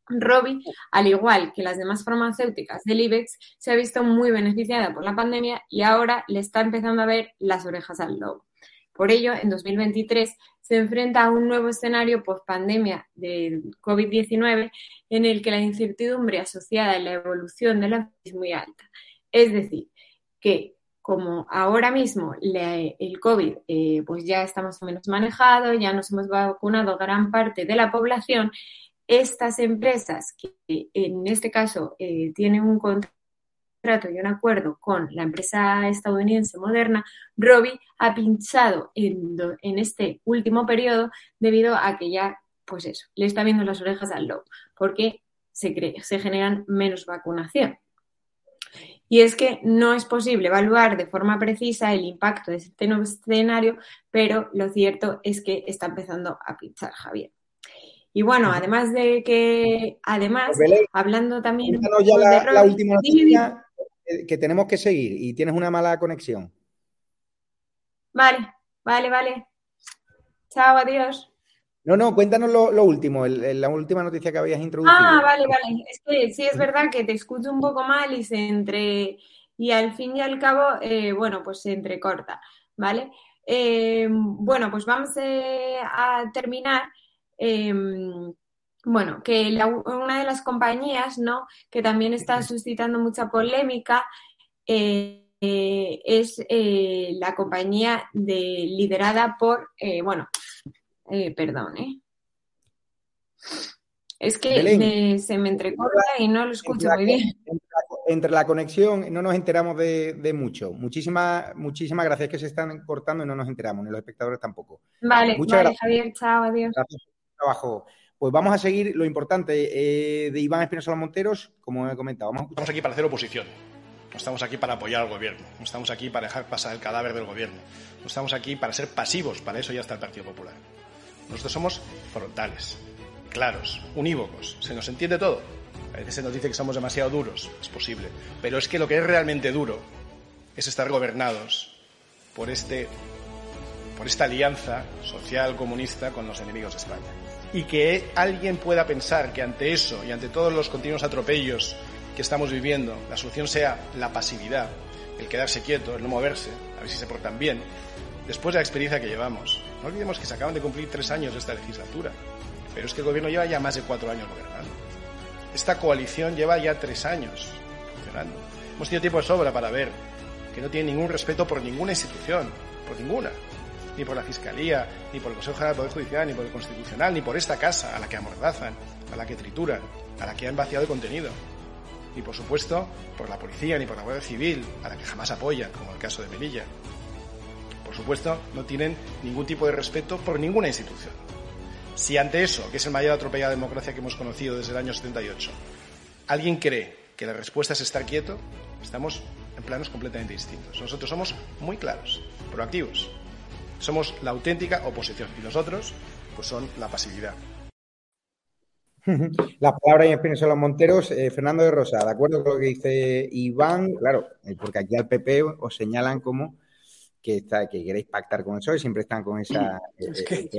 Robi, al igual que las demás farmacéuticas del IBEX, se ha visto muy beneficiada por la pandemia y ahora le está empezando a ver las orejas al lobo. Por ello, en 2023 se enfrenta a un nuevo escenario post-pandemia del COVID-19 en el que la incertidumbre asociada a la evolución de la es muy alta. Es decir, que como ahora mismo el COVID eh, pues ya está más o menos manejado, ya nos hemos vacunado gran parte de la población, estas empresas que en este caso eh, tienen un contrato y un acuerdo con la empresa estadounidense Moderna, Robi ha pinchado en, este último periodo debido a que ya, pues eso, le está viendo las orejas al lobo, porque se, se generan menos vacunación. Y es que no es posible evaluar de forma precisa el impacto de este nuevo escenario, pero lo cierto es que está empezando a pinchar Javier. Y bueno, además de que, además, hablando también ya la, la última noticia que tenemos que seguir y tienes una mala conexión. Vale, vale, vale. Chao, adiós. No, no, cuéntanos lo, último, la última noticia que habías introducido. Ah, vale, vale. Es que sí es verdad que te escucho un poco mal y se entre y al fin y al cabo, eh, bueno, pues se entrecorta, ¿vale? Eh, bueno, pues vamos eh, a terminar Em, bueno, que una de las compañías, ¿no? Que también está suscitando mucha polémica eh, es eh, la compañía de, liderada por, eh, bueno, perdón, Es que se me entrecorta y no lo escucho muy bien. Entre la, conexión no nos enteramos de, mucho. Muchísimas, muchísimas gracias que se están cortando y no nos enteramos, ni los espectadores tampoco. Vale, vale Javier, chao, adiós Pues vamos a seguir lo importante eh, de Iván Espinosa Monteros, como he comentado. Estamos aquí para hacer oposición. No estamos aquí para apoyar al gobierno. No estamos aquí para dejar pasar el cadáver del gobierno. No estamos aquí para ser pasivos. Para eso ya está el Partido Popular. Nosotros somos frontales, claros, unívocos. Se nos entiende todo. A veces se nos dice que somos demasiado duros. Es posible. Pero es que lo que es realmente duro es estar gobernados por este por esta alianza social comunista con los enemigos de España y que alguien pueda pensar que ante eso y ante todos los continuos atropellos que estamos viviendo, la solución sea la pasividad, el quedarse quieto, el no moverse, a ver si se portan bien, después de la experiencia que llevamos. No olvidemos que se acaban de cumplir tres años de esta legislatura, pero es que el gobierno lleva ya más de cuatro años gobernando. Esta coalición lleva ya tres años funcionando. Hemos tenido tiempo de sobra para ver que no tiene ningún respeto por ninguna institución, por ninguna ni por la Fiscalía, ni por el Consejo General del Poder Judicial, ni por el Constitucional, ni por esta casa a la que amordazan, a la que trituran, a la que han vaciado de contenido. Ni por supuesto por la policía, ni por la Guardia Civil, a la que jamás apoyan, como el caso de Melilla. Por supuesto, no tienen ningún tipo de respeto por ninguna institución. Si ante eso, que es el mayor atropello a la democracia que hemos conocido desde el año 78, alguien cree que la respuesta es estar quieto, estamos en planos completamente distintos. Nosotros somos muy claros, proactivos, somos la auténtica oposición y nosotros pues son la pasividad. La palabra en son los Monteros. Eh, Fernando de Rosa, de acuerdo con lo que dice Iván, claro, eh, porque aquí al PP os señalan como que, está, que queréis pactar con eso y siempre están con esa... Es que,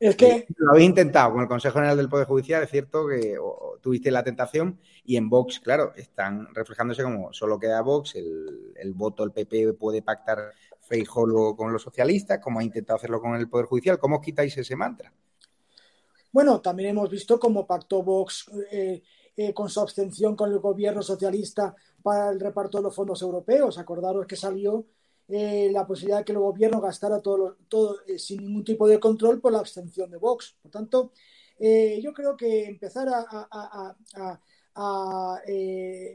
es que... Lo habéis intentado con el Consejo General del Poder Judicial, es cierto que tuviste la tentación y en Vox, claro, están reflejándose como solo queda Vox, el, el voto del PP puede pactar Feijolo con los socialistas, como ha intentado hacerlo con el Poder Judicial. ¿Cómo quitáis ese mantra? Bueno, también hemos visto cómo pactó Vox eh, eh, con su abstención con el gobierno socialista para el reparto de los fondos europeos. Acordaros que salió eh, la posibilidad de que el gobierno gastara todo, todo sin ningún tipo de control por la abstención de Vox. Por tanto, yo creo que empezar a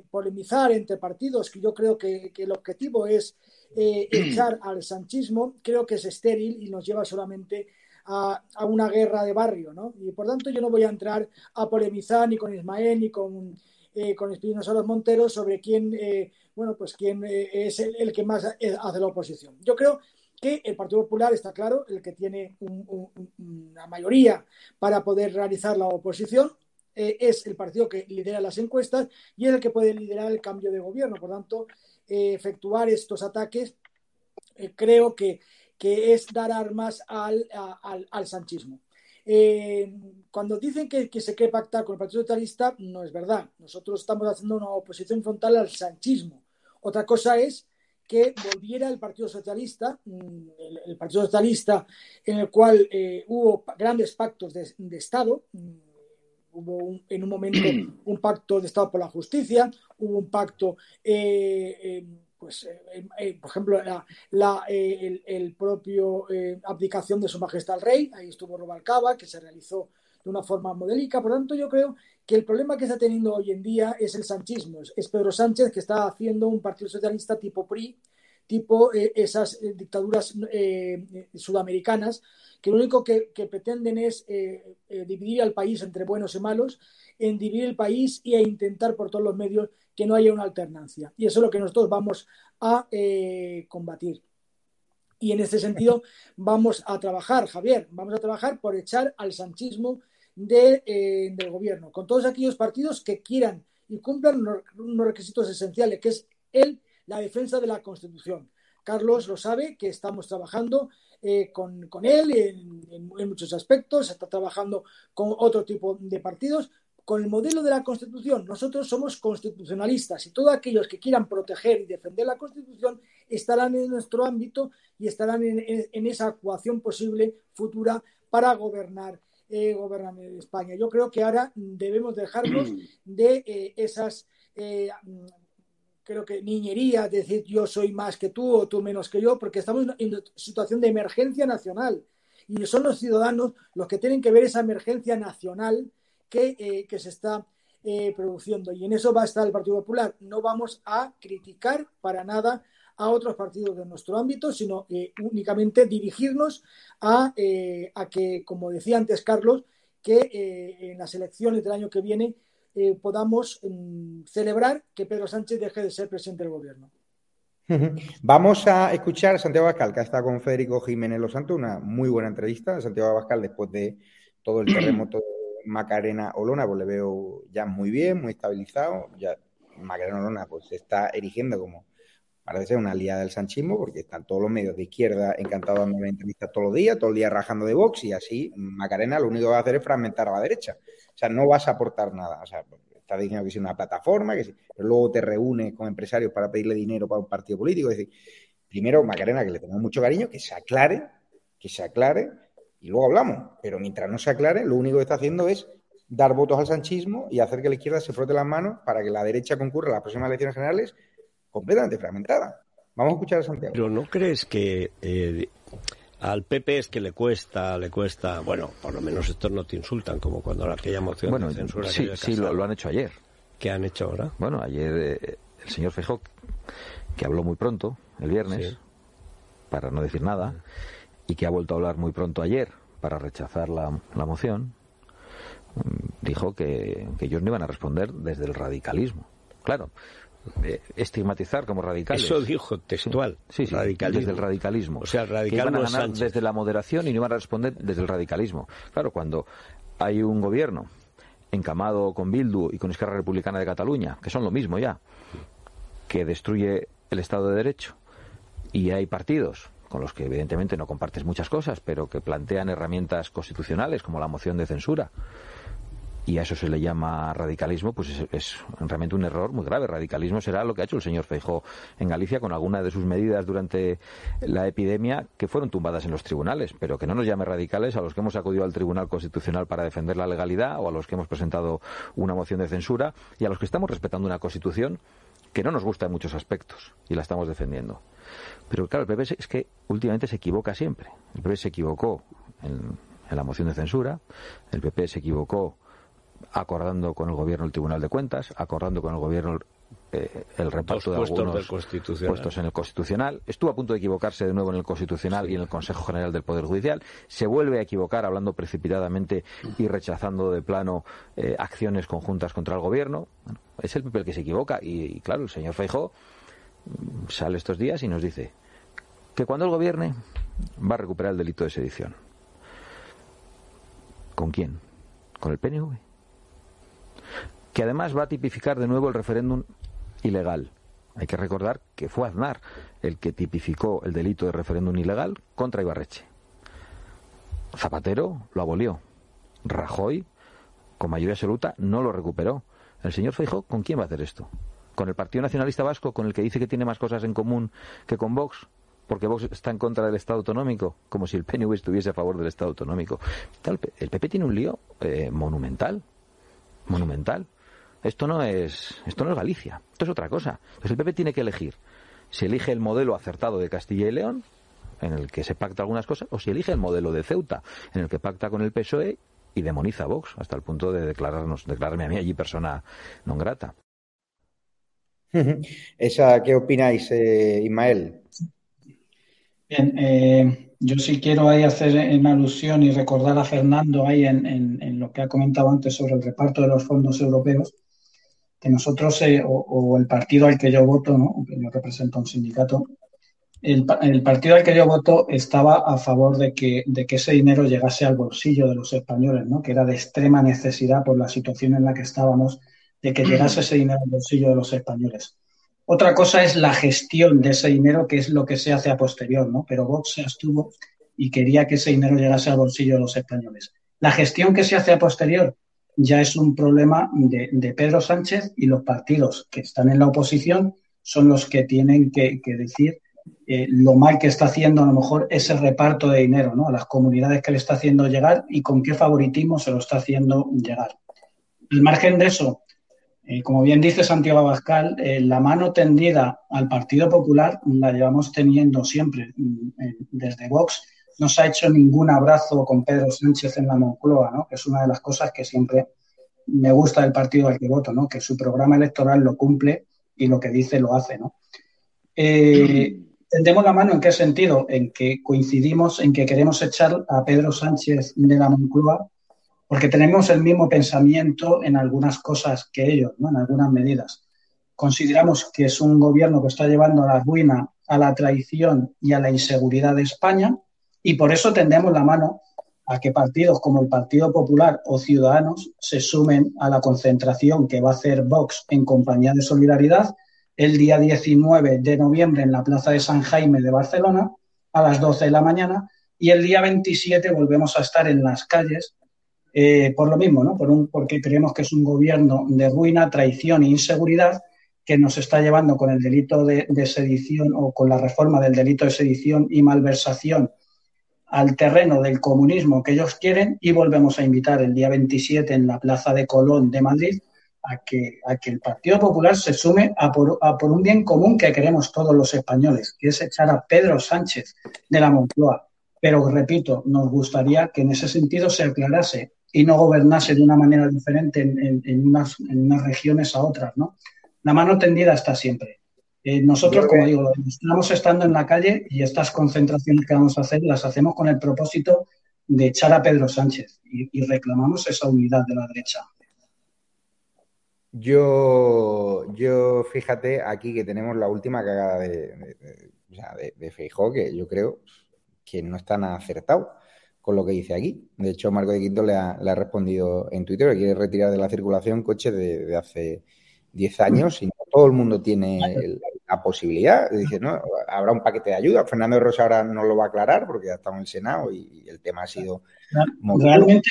polemizar entre partidos, que yo creo que, que el objetivo es echar al sanchismo, creo que es estéril y nos lleva solamente a, una guerra de barrio, ¿no? Y por tanto yo no voy a entrar a polemizar ni con Ismael ni con, eh, con Espinosa Los Monteros sobre quién, eh, bueno, pues quién eh, es el, que más hace la oposición. Yo creo que el Partido Popular está claro, el que tiene una mayoría para poder realizar la oposición, es el partido que lidera las encuestas y es el que puede liderar el cambio de gobierno. Por tanto, efectuar estos ataques creo que que es dar armas al, al, sanchismo. Eh, cuando dicen que, se quiere pactar con el Partido Socialista, no es verdad. Nosotros estamos haciendo una oposición frontal al sanchismo. Otra cosa es que volviera el Partido Socialista, mm, el, Partido Socialista en el cual eh, hubo grandes pactos de, Estado, hubo en un momento un pacto de Estado por la justicia, hubo un pacto eh, pues, eh, eh, por ejemplo, la, eh, el, propio abdicación de su majestad el rey, ahí estuvo Robalcaba, que se realizó de una forma modélica. Por lo tanto, yo creo que el problema que está teniendo hoy en día es el sanchismo. Es Pedro Sánchez que está haciendo un partido socialista tipo PRI, tipo esas dictaduras sudamericanas, que lo único que, pretenden es dividir al país entre buenos y malos, en dividir el país y a intentar por todos los medios que no haya una alternancia. Y eso es lo que nosotros vamos a eh, combatir. Y en este sentido vamos a trabajar, Javier, vamos a trabajar por echar al sanchismo eh, del gobierno, con todos aquellos partidos que quieran y cumplan unos, requisitos esenciales, que es el, la defensa de la Constitución. Carlos lo sabe, que estamos trabajando eh, con, él en, en, muchos aspectos, está trabajando con otro tipo de partidos, con el modelo de la Constitución. Nosotros somos constitucionalistas y todos aquellos que quieran proteger y defender la Constitución estarán en nuestro ámbito y estarán en, esa actuación posible futura para gobernar, eh, gobernar en España. Yo creo que ahora debemos dejarnos de eh, esas eh, creo que niñería, decir yo soy más que tú o tú menos que yo, porque estamos en situación de emergencia nacional. Y son los ciudadanos los que tienen que ver esa emergencia nacional eh, que, se está eh, produciendo. Y en eso va a estar el Partido Popular. No vamos a criticar para nada a otros partidos de nuestro ámbito, sino únicamente dirigirnos a, eh, a, que, como decía antes Carlos, que en las elecciones del año que viene podamos mm, celebrar que Pedro Sánchez deje de ser presidente del gobierno. Vamos a escuchar a Santiago Abascal, que está con Federico Jiménez Los Santos, una muy buena entrevista. Santiago Abascal, después de todo el terremoto Macarena Olona, pues le veo ya muy bien, muy estabilizado. Ya Macarena Olona pues se está erigiendo como parece ser una aliada del sanchismo, porque están todos los medios de izquierda encantados dando entrevistas todos los días, todo el día rajando de Vox, y así Macarena lo único que va a hacer es fragmentar a la derecha. Sea, no vas a aportar nada. O sea, está diciendo que es una plataforma, que sí, pero luego te reúnes con empresarios para pedirle dinero para un partido político. Es decir, primero Macarena, que le tenemos mucho cariño, que se aclare, que se aclare y luego hablamos. Pero mientras no se aclare, lo único que está haciendo es dar votos al sanchismo y hacer que la izquierda se frote las manos para que la derecha concurra a las próximas elecciones generales completamente fragmentada. Vamos a escuchar a Santiago. Pero ¿no crees que eh, al PP es que le cuesta, le cuesta, bueno, por lo menos estos no te insultan como cuando aquella moción bueno, de censura sí, sí, lo, han hecho ayer. ¿Qué han hecho ahora? Bueno, ayer eh, el señor Fejó, que habló muy pronto, el viernes, para no decir nada, y que ha vuelto a hablar muy pronto ayer para rechazar la, moción, mm, dijo que, ellos no iban a responder desde el radicalismo. Claro, estigmatizar como radicales. Eso dijo textual. Sí, sí, desde el radicalismo. O sea, el que iban a ganar desde la moderación y no iban a responder desde el radicalismo. Claro, cuando hay un gobierno encamado con Bildu y con Esquerra Republicana de Cataluña, que son lo mismo ya, que destruye el Estado de Derecho, y hay partidos con los que evidentemente no compartes muchas cosas, pero que plantean herramientas constitucionales como la moción de censura, y a eso se le llama radicalismo, pues es, es, realmente un error muy grave. Radicalismo será lo que ha hecho el señor Feijó en Galicia con alguna de sus medidas durante la epidemia que fueron tumbadas en los tribunales, pero que no nos llame radicales a los que hemos acudido al Tribunal Constitucional para defender la legalidad o a los que hemos presentado una moción de censura y a los que estamos respetando una Constitución que no nos gusta en muchos aspectos y la estamos defendiendo. Pero claro, el PP es que últimamente se equivoca siempre. El PP se equivocó en, en la moción de censura, el PP se equivocó acordando con el gobierno el Tribunal de Cuentas, acordando con el gobierno eh, el reparto de algunos puestos en el Constitucional. Estuvo a punto de equivocarse de nuevo en el Constitucional y en el Consejo General del Poder Judicial. Se vuelve a equivocar hablando precipitadamente y rechazando de plano eh, acciones conjuntas contra el gobierno. es el PP el que se equivoca y, claro, el señor Feijó mm, sale estos días y nos dice que cuando el gobierne va a recuperar el delito de sedición. ¿Con quién? ¿Con el PNV? Que además va a tipificar de nuevo el referéndum ilegal. Hay que recordar que fue Aznar el que tipificó el delito de referéndum ilegal contra Ibarreche. Zapatero lo abolió. Rajoy, con mayoría absoluta, no lo recuperó. El señor Feijóo, ¿con quién va a hacer esto? ¿Con el Partido Nacionalista Vasco, con el que dice que tiene más cosas en común que con Vox? Porque Vox está en contra del Estado autonómico, como si el PNV estuviese a favor del Estado autonómico. El PP tiene un lío eh, monumental. Monumental. Esto no es, esto no es Galicia, esto es otra cosa. Pues el PP tiene que elegir si elige el modelo acertado de Castilla y León, en el que se pacta algunas cosas, o si elige el modelo de Ceuta, en el que pacta con el PSOE y demoniza a Vox, hasta el punto de declararnos, declararme a mí allí persona non grata. Esa, ¿Qué opináis, eh, Ismael? Bien, eh, yo sí quiero ahí hacer en alusión y recordar a Fernando ahí en, en, lo que ha comentado antes sobre el reparto de los fondos europeos que nosotros, eh, o, el partido al que yo voto, que yo represento un sindicato, el, partido al que yo voto estaba a favor de que, de que ese dinero llegase al bolsillo de los españoles, ¿no? que era de extrema necesidad por la situación en la que estábamos, de que llegase ese dinero al bolsillo de los españoles. Otra cosa es la gestión de ese dinero, que es lo que se hace a posterior, ¿no? Pero Vox se abstuvo y quería que ese dinero llegase al bolsillo de los españoles. La gestión que se hace a posterior ya es un problema de, Pedro Sánchez y los partidos que están en la oposición son los que tienen que, decir eh, lo mal que está haciendo a lo mejor ese reparto de dinero ¿no? a las comunidades que le está haciendo llegar y con qué favoritismo se lo está haciendo llegar. Al margen de eso, eh, como bien dice Santiago Abascal, eh, la mano tendida al Partido Popular la llevamos teniendo siempre mm, desde Vox no se ha hecho ningún abrazo con Pedro Sánchez en la Moncloa, ¿no? que es una de las cosas que siempre me gusta del partido al que voto, ¿no? que su programa electoral lo cumple y lo que dice lo hace. ¿no? Eh, ¿Tendemos la mano en qué sentido? En que coincidimos en que queremos echar a Pedro Sánchez de la Moncloa porque tenemos el mismo pensamiento en algunas cosas que ellos, ¿no? en algunas medidas. Consideramos que es un gobierno que está llevando a la ruina, a la traición y a la inseguridad de España y por eso tendemos la mano a que partidos como el Partido Popular o Ciudadanos se sumen a la concentración que va a hacer Vox en compañía de Solidaridad el día 19 de noviembre en la Plaza de San Jaime de Barcelona a las 12 de la mañana y el día 27 volvemos a estar en las calles eh, por lo mismo, ¿no? Por un, porque creemos que es un gobierno de ruina, traición e inseguridad que nos está llevando con el delito de sedición o con la reforma del delito de sedición y malversación al terreno del comunismo que ellos quieren y volvemos a invitar el día 27 en la Plaza de Colón de Madrid a que, a que el Partido Popular se sume a por, un bien común que queremos todos los españoles, que es echar a Pedro Sánchez de la Moncloa. Pero repito, nos gustaría que en ese sentido se aclarase y no gobernase de una manera diferente en, unas, en unas regiones a otras. ¿no? La mano tendida está siempre. Eh, nosotros, como digo, estamos estando en la calle y estas concentraciones que vamos a hacer las hacemos con el propósito de echar a Pedro Sánchez y, reclamamos esa unidad de la derecha. Yo, yo fíjate aquí que tenemos la última cagada de, de, de, Feijó, que yo creo que no está nada acertado con lo que dice aquí. De hecho, Marco de Quinto le ha, respondido en Twitter que quiere retirar de la circulación coches de, hace 10 años y no todo el mundo tiene la posibilidad. Dice, ¿no? Habrá un paquete de ayuda. Fernando Rosa ahora no lo va a aclarar porque ya estamos en el Senado y el tema ha sido. Realmente,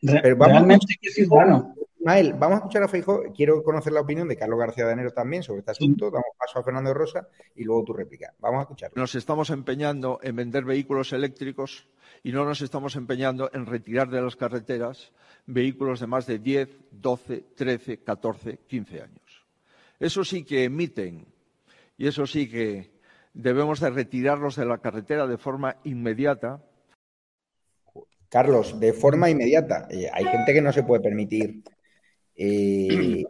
Pero vamos realmente qué ciudadano. Ismael, vamos a escuchar a Feijóo. Quiero conocer la opinión de Carlos García de Enero también sobre este asunto. Damos paso a Fernando Rosa y luego tu réplica. Vamos a escuchar. Nos estamos empeñando en vender vehículos eléctricos y no nos estamos empeñando en retirar de las carreteras vehículos de más de 10, 12, 13, 14, 15 años. Eso sí que emiten y eso sí que debemos de retirarlos de la carretera de forma inmediata. Carlos, de forma inmediata. Eh, hay gente que no se puede permitir eh,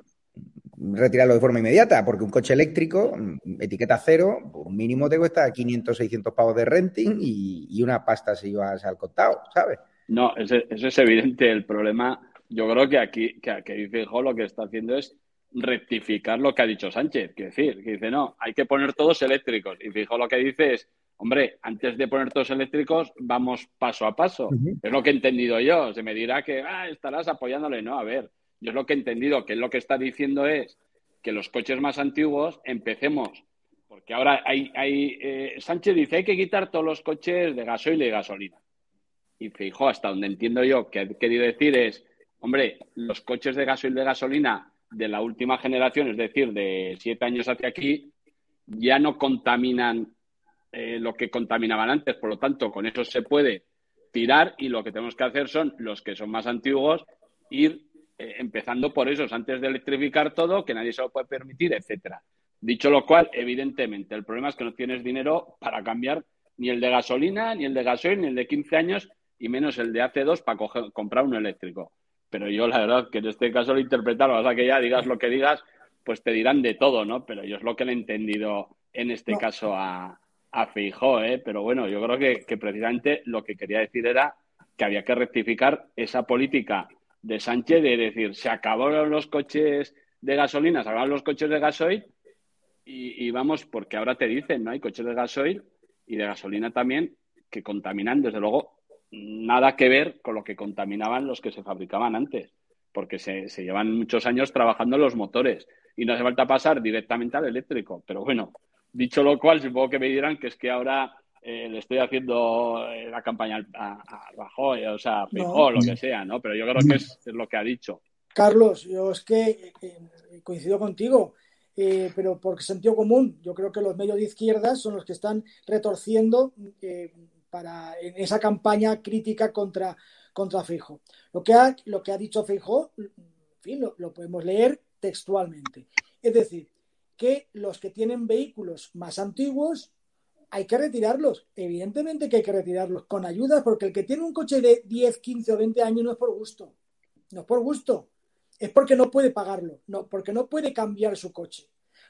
retirarlo de forma inmediata, porque un coche eléctrico, etiqueta cero, un mínimo te cuesta 500, 600 pavos de renting y, una pasta si vas al contado, ¿sabes? No, eso, es evidente. El problema, yo creo que aquí, que, que dice lo que está haciendo es rectificar lo que ha dicho Sánchez. Quiere decir, que dice, no, hay que poner todos eléctricos. Y fijo lo que dice es, hombre, antes de poner todos eléctricos, vamos paso a paso. Es lo que he entendido yo. Se me dirá que ah, estarás apoyándole. No, a ver, yo lo que he entendido, que lo que está diciendo es que los coches más antiguos empecemos. Porque ahora hay, hay eh, Sánchez dice, hay que quitar todos los coches de gasoil y gasolina. Y fijo, hasta donde entiendo yo que ha querido decir es, hombre, los coches de gasoil y de gasolina de la última generación, es decir, de siete años hacia aquí, ya no contaminan eh, lo que contaminaban antes. Por lo tanto, con eso se puede tirar y lo que tenemos que hacer son los que son más antiguos, ir eh, empezando por esos antes de electrificar todo, que nadie se lo puede permitir, etcétera. Dicho lo cual, evidentemente, el problema es que no tienes dinero para cambiar ni el de gasolina, ni el de gasoil, ni el de 15 años, y menos el de hace dos para comprar uno eléctrico. Pero yo, la verdad, que en este caso lo interpretaron, o sea, que ya digas lo que digas, pues te dirán de todo, ¿no? Pero yo es lo que le he entendido en este caso a, a Feijó, ¿eh? Pero bueno, yo creo que, precisamente lo que quería decir era que había que rectificar esa política de Sánchez de decir, se acabaron los coches de gasolina, se acabaron los coches de gasoil y, y, vamos, porque ahora te dicen, ¿no? Hay coches de gasoil y de gasolina también que contaminan, desde luego, nada que ver con lo que contaminaban los que se fabricaban antes, porque se, llevan muchos años trabajando los motores y no hace falta pasar directamente al eléctrico. Pero bueno, dicho lo cual, supongo que me dirán que es que ahora eh, le estoy haciendo eh, la campaña a, a Rajoy, o sea, a lo que sea, ¿no? Pero yo creo que es, lo que ha dicho. Carlos, yo es que eh, coincido contigo. pero por sentido común, yo creo que los medios de izquierda son los que están retorciendo para en esa campaña crítica contra, contra Fijo. Lo que ha, lo que ha dicho Fijo, en fin, lo, podemos leer textualmente. Es decir, que los que tienen vehículos más antiguos hay que retirarlos. Evidentemente que hay que retirarlos con ayudas, porque el que tiene un coche de 10, 15 o 20 años no es por gusto. No es por gusto. Es porque no puede pagarlo, no, porque no puede cambiar su coche.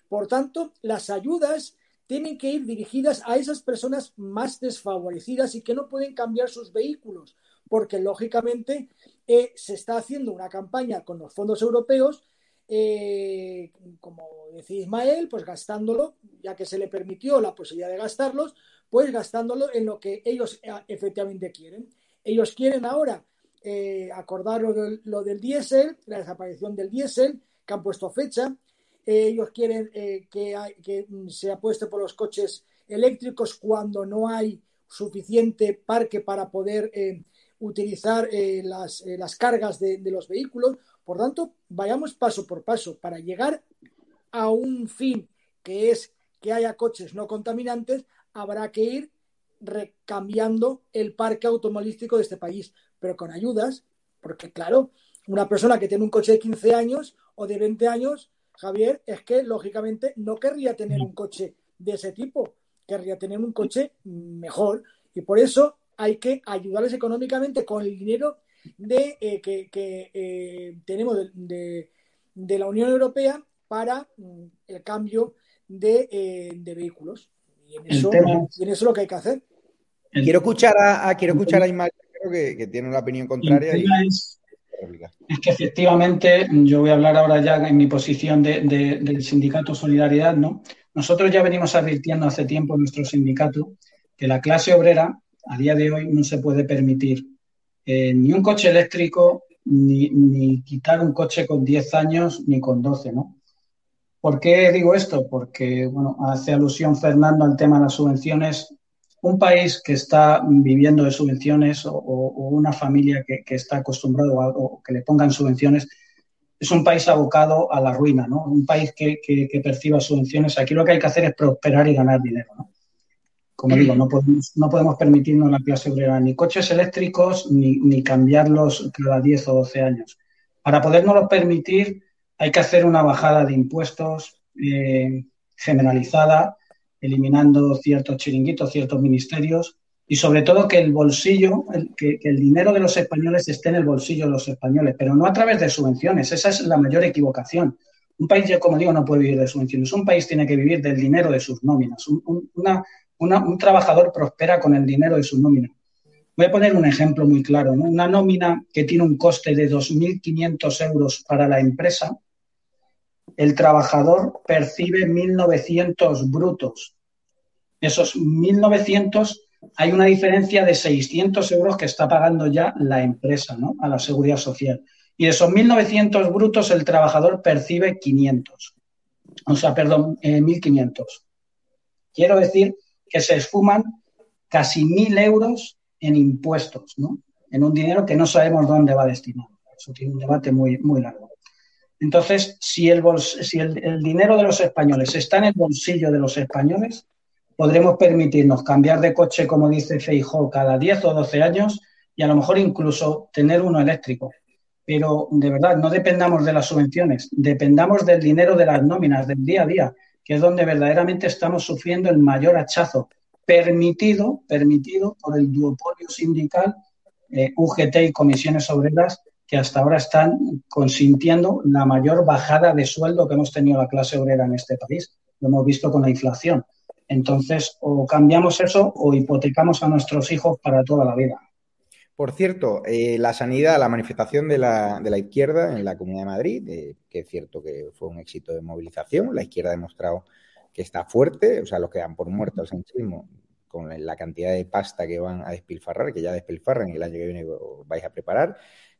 Por tanto, las ayudas tienen que ir dirigidas a esas personas más desfavorecidas y que no pueden cambiar sus vehículos, porque lógicamente eh, se está haciendo una campaña con los fondos europeos, eh, como decía Ismael, pues gastándolo, ya que se le permitió la posibilidad de gastarlos, pues gastándolo en lo que ellos eh, efectivamente quieren. Ellos quieren ahora acordar lo del, diésel, la desaparición del diésel, que han puesto fecha, ellos quieren eh, que, que, se apueste por los coches eléctricos cuando no hay suficiente parque para poder eh, utilizar eh, las, cargas de, los vehículos. Por tanto, vayamos paso por paso para llegar a un fin que es que haya coches no contaminantes, habrá que ir recambiando el parque automovilístico de este país, pero con ayudas, porque claro, una persona que tiene un coche de 15 años o de 20 años Javier, es que lógicamente no querría tener un coche de ese tipo, querría tener un coche mejor. Y por eso hay que ayudarles económicamente con el dinero de, eh, que, eh, tenemos de, la Unión Europea para mm, el cambio de, eh, vehículos. Y en, eso, es lo que hay que hacer. Quiero escuchar a, quiero escuchar a Ismael, creo que, tiene una opinión contraria. Es que efectivamente, yo voy a hablar ahora ya en mi posición del sindicato Solidaridad, ¿no? Nosotros ya venimos advirtiendo hace tiempo en nuestro sindicato que la clase obrera a día de hoy no se puede permitir eh, ni un coche eléctrico, ni, quitar un coche con 10 años, ni con 12, ¿no? ¿Por qué digo esto? Porque, bueno, hace alusión Fernando al tema de las subvenciones. un país que está viviendo de subvenciones o, una familia que, está acostumbrado a o que le pongan subvenciones es un país abocado a la ruina, ¿no? Un país que, perciba subvenciones. Aquí lo que hay que hacer es prosperar y ganar dinero, ¿no? Como digo, no podemos, no podemos permitirnos la clase obrera ni coches eléctricos ni, cambiarlos cada 10 o 12 años. Para podernos permitir hay que hacer una bajada de impuestos eh, generalizada, eliminando ciertos chiringuitos, ciertos ministerios y sobre todo que el bolsillo, que, el dinero de los españoles esté en el bolsillo de los españoles, pero no a través de subvenciones. Esa es la mayor equivocación. Un país, como digo, no puede vivir de subvenciones. Un país tiene que vivir del dinero de sus nóminas. Un, un trabajador prospera con el dinero de sus nóminas. Voy a poner un ejemplo muy claro. Una nómina que tiene un coste de 2.500 euros para la empresa, el trabajador percibe 1.900 brutos. Esos 1.900 hay una diferencia de 600 euros que está pagando ya la empresa ¿no? a la seguridad social. Y de esos 1.900 brutos el trabajador percibe 500. O sea, perdón, 1.500. Eh, Quiero decir que se esfuman casi 1.000 euros en impuestos, ¿no? En un dinero que no sabemos dónde va destinado. Eso tiene un debate muy, muy largo. Entonces, si, el, si el dinero de los españoles está en el bolsillo de los españoles, podremos permitirnos cambiar de coche, como dice Feijó, cada 10 o 12 años y a lo mejor incluso tener uno eléctrico. Pero de verdad, no dependamos de las subvenciones, dependamos del dinero de las nóminas, del día a día, que es donde verdaderamente estamos sufriendo el mayor hachazo permitido, permitido por el duopolio sindical eh, UGT y comisiones obreras que hasta ahora están consintiendo la mayor bajada de sueldo que hemos tenido la clase obrera en este país. Lo hemos visto con la inflación. Entonces, o cambiamos eso o hipotecamos a nuestros hijos para toda la vida. Por cierto, eh, la sanidad, la manifestación de la, de la, izquierda en la Comunidad de Madrid, eh, que es cierto que fue un éxito de movilización, la izquierda ha demostrado que está fuerte, o sea, los que dan por muerto al sanchismo, con la cantidad de pasta que van a despilfarrar, que ya despilfarran y el año que viene vais a preparar,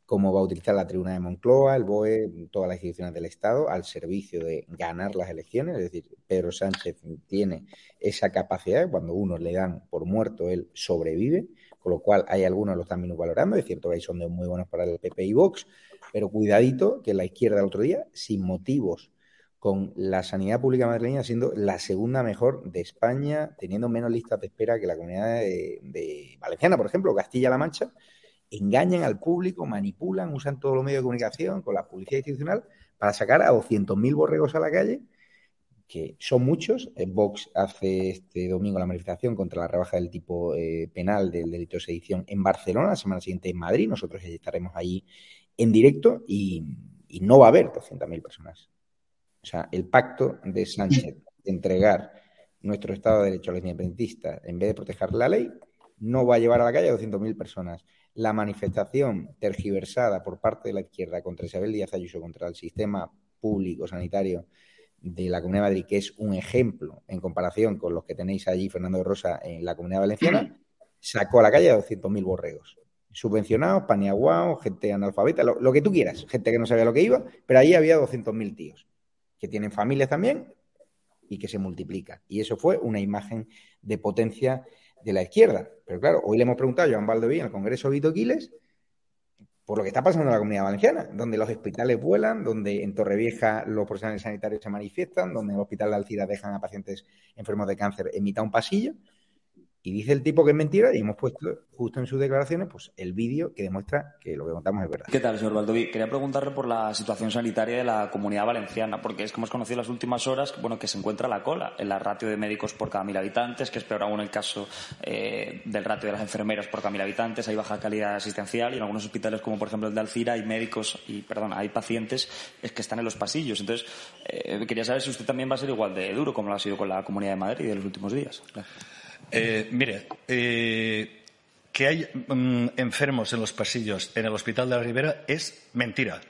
cómo va a utilizar la tribuna de Moncloa, el BOE, todas las instituciones del Estado al servicio de ganar las elecciones. Es decir, Pedro Sánchez tiene esa capacidad, cuando uno le dan por muerto, él sobrevive, con lo cual hay algunos que lo están valorando. Es cierto que hay sondeos muy buenos para el PP y Vox, pero cuidadito que la izquierda el otro día, sin motivos, con la sanidad pública madrileña siendo la segunda mejor de España, teniendo menos listas de espera que la comunidad de, de Valenciana, por ejemplo, Castilla-La Mancha, engañan al público, manipulan, usan todos los medios de comunicación con la publicidad institucional para sacar a 200.000 borregos a la calle, que son muchos. Vox hace este domingo la manifestación contra la rebaja del tipo eh, penal del delito de sedición en Barcelona, la semana siguiente en Madrid. Nosotros estaremos allí en directo y, no va a haber 200.000 personas. O sea, el pacto de Sánchez de entregar nuestro Estado de Derecho a los independentistas en vez de proteger la ley no va a llevar a la calle a 200.000 personas la manifestación tergiversada por parte de la izquierda contra Isabel Díaz Ayuso, contra el sistema público sanitario de la Comunidad de Madrid, que es un ejemplo en comparación con los que tenéis allí, Fernando de Rosa, en la Comunidad Valenciana, sacó a la calle a 200.000 borregos. Subvencionados, paniaguados, gente analfabeta, lo, que tú quieras, gente que no sabía lo que iba, pero ahí había 200.000 tíos, que tienen familias también y que se multiplican. Y eso fue una imagen de potencia de la izquierda. Pero claro, hoy le hemos preguntado a Joan Baldoví en el Congreso Vito Quiles por lo que está pasando en la comunidad valenciana, donde los hospitales vuelan, donde en Torrevieja los profesionales sanitarios se manifiestan, donde en el hospital de Alcira dejan a pacientes enfermos de cáncer en mitad de un pasillo, y dice el tipo que es mentira y hemos puesto justo en sus declaraciones pues el vídeo que demuestra que lo que contamos es verdad. ¿Qué tal, señor Valdoví? Quería preguntarle por la situación sanitaria de la comunidad valenciana, porque es que hemos conocido en las últimas horas bueno, que se encuentra la cola en la ratio de médicos por cada mil habitantes, que es peor aún el caso eh, del ratio de las enfermeras por cada mil habitantes, hay baja calidad asistencial y en algunos hospitales como por ejemplo el de Alcira hay médicos y, perdón, hay pacientes que están en los pasillos. Entonces, eh, quería saber si usted también va a ser igual de duro como lo ha sido con la Comunidad de Madrid de los últimos días. Eh, mire, eh, que hay mm, enfermos en los pasillos en el Hospital de la Ribera es mentira.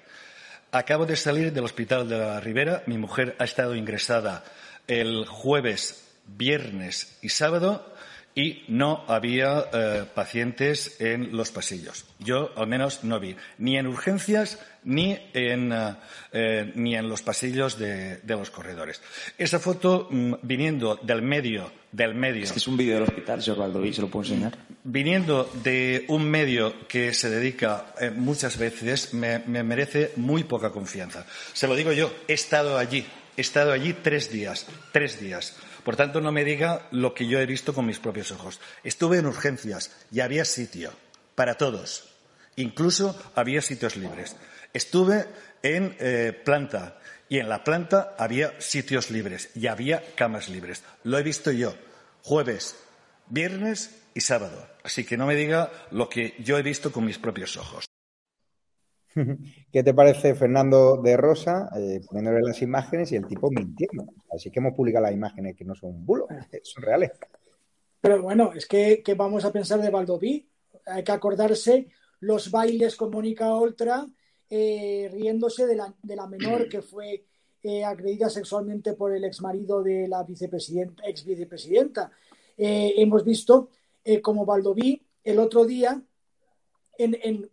Acabo de salir del Hospital de la Ribera. Mi mujer ha estado ingresada el jueves, viernes y sábado y no había eh, pacientes en los pasillos. Yo, al menos, no vi ni en urgencias ni en, eh, eh, ni en los pasillos de, los corredores. Esa foto, mm, viniendo del medio, del medio. Es que es un vídeo del hospital, señor Valdoví, se lo puedo enseñar. Viniendo de un medio que se dedica muchas veces, me, me merece muy poca confianza. Se lo digo yo, he estado allí, he estado allí tres días, tres días por tanto, no me diga lo que yo he visto con mis propios ojos. Estuve en urgencias y había sitio para todos. Incluso había sitios libres. Estuve en eh, planta y en la planta había sitios libres y había camas libres. Lo he visto yo jueves, viernes y sábado. Así que no me diga lo que yo he visto con mis propios ojos. ¿Qué te parece Fernando de Rosa eh, poniéndole las imágenes y el tipo mintiendo? Así que hemos publicado las imágenes que no son bulos, son reales. Pero bueno, es que, vamos a pensar de Valdoví. Hay que acordarse los bailes con Mónica Oltra eh, riéndose de la, de la, menor que fue eh, agredida sexualmente por el exmarido de la vicepresidenta, ex vicepresidenta. Eh, hemos visto como Valdoví el otro día en,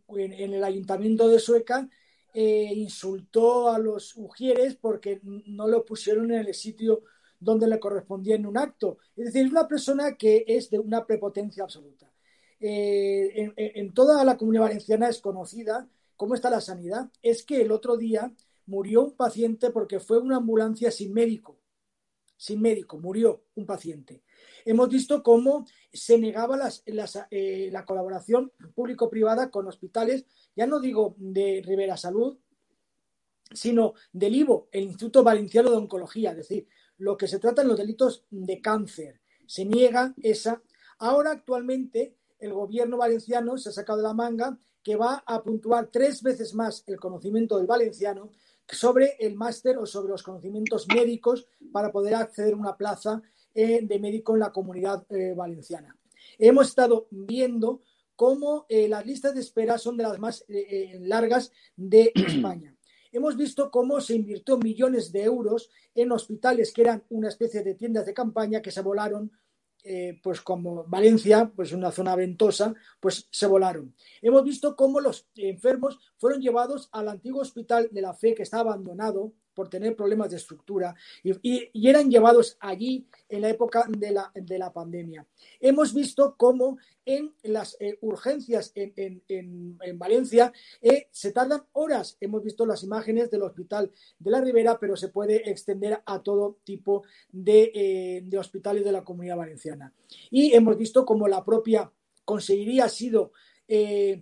el ayuntamiento de Sueca eh, insultó a los ujieres porque no lo pusieron en el sitio donde le correspondía en un acto. Es decir, es una persona que es de una prepotencia absoluta. Eh, en, toda la comunidad valenciana es conocida cómo está la sanidad. Es que el otro día murió un paciente porque fue una ambulancia sin médico. Sin médico, murió un paciente hemos visto cómo se negaba eh, la colaboración público-privada con hospitales, ya no digo de Rivera Salud, sino del IVO, el Instituto Valenciano de Oncología, es decir, lo que se trata en los delitos de cáncer. Se niega esa. Ahora, actualmente, el gobierno valenciano se ha sacado de la manga que va a puntuar tres veces más el conocimiento del valenciano sobre el máster o sobre los conocimientos médicos para poder acceder a una plaza eh, de médico en la comunidad eh, valenciana. Hemos estado viendo cómo eh, las listas de espera son de las más largas de España. Hemos visto cómo se invirtió millones de euros en hospitales que eran una especie de tiendas de campaña que se volaron pues como Valencia, pues una zona ventosa, pues se volaron. Hemos visto cómo los enfermos fueron llevados al antiguo hospital de la fe que está abandonado por tener problemas de estructura y, eran llevados allí en la época de la, de la pandemia. Hemos visto cómo en las eh, urgencias en, Valencia eh, se tardan horas. Hemos visto las imágenes del hospital de la Ribera, pero se puede extender a todo tipo de, eh, de hospitales de la comunidad valenciana. Y hemos visto cómo la propia consejería ha sido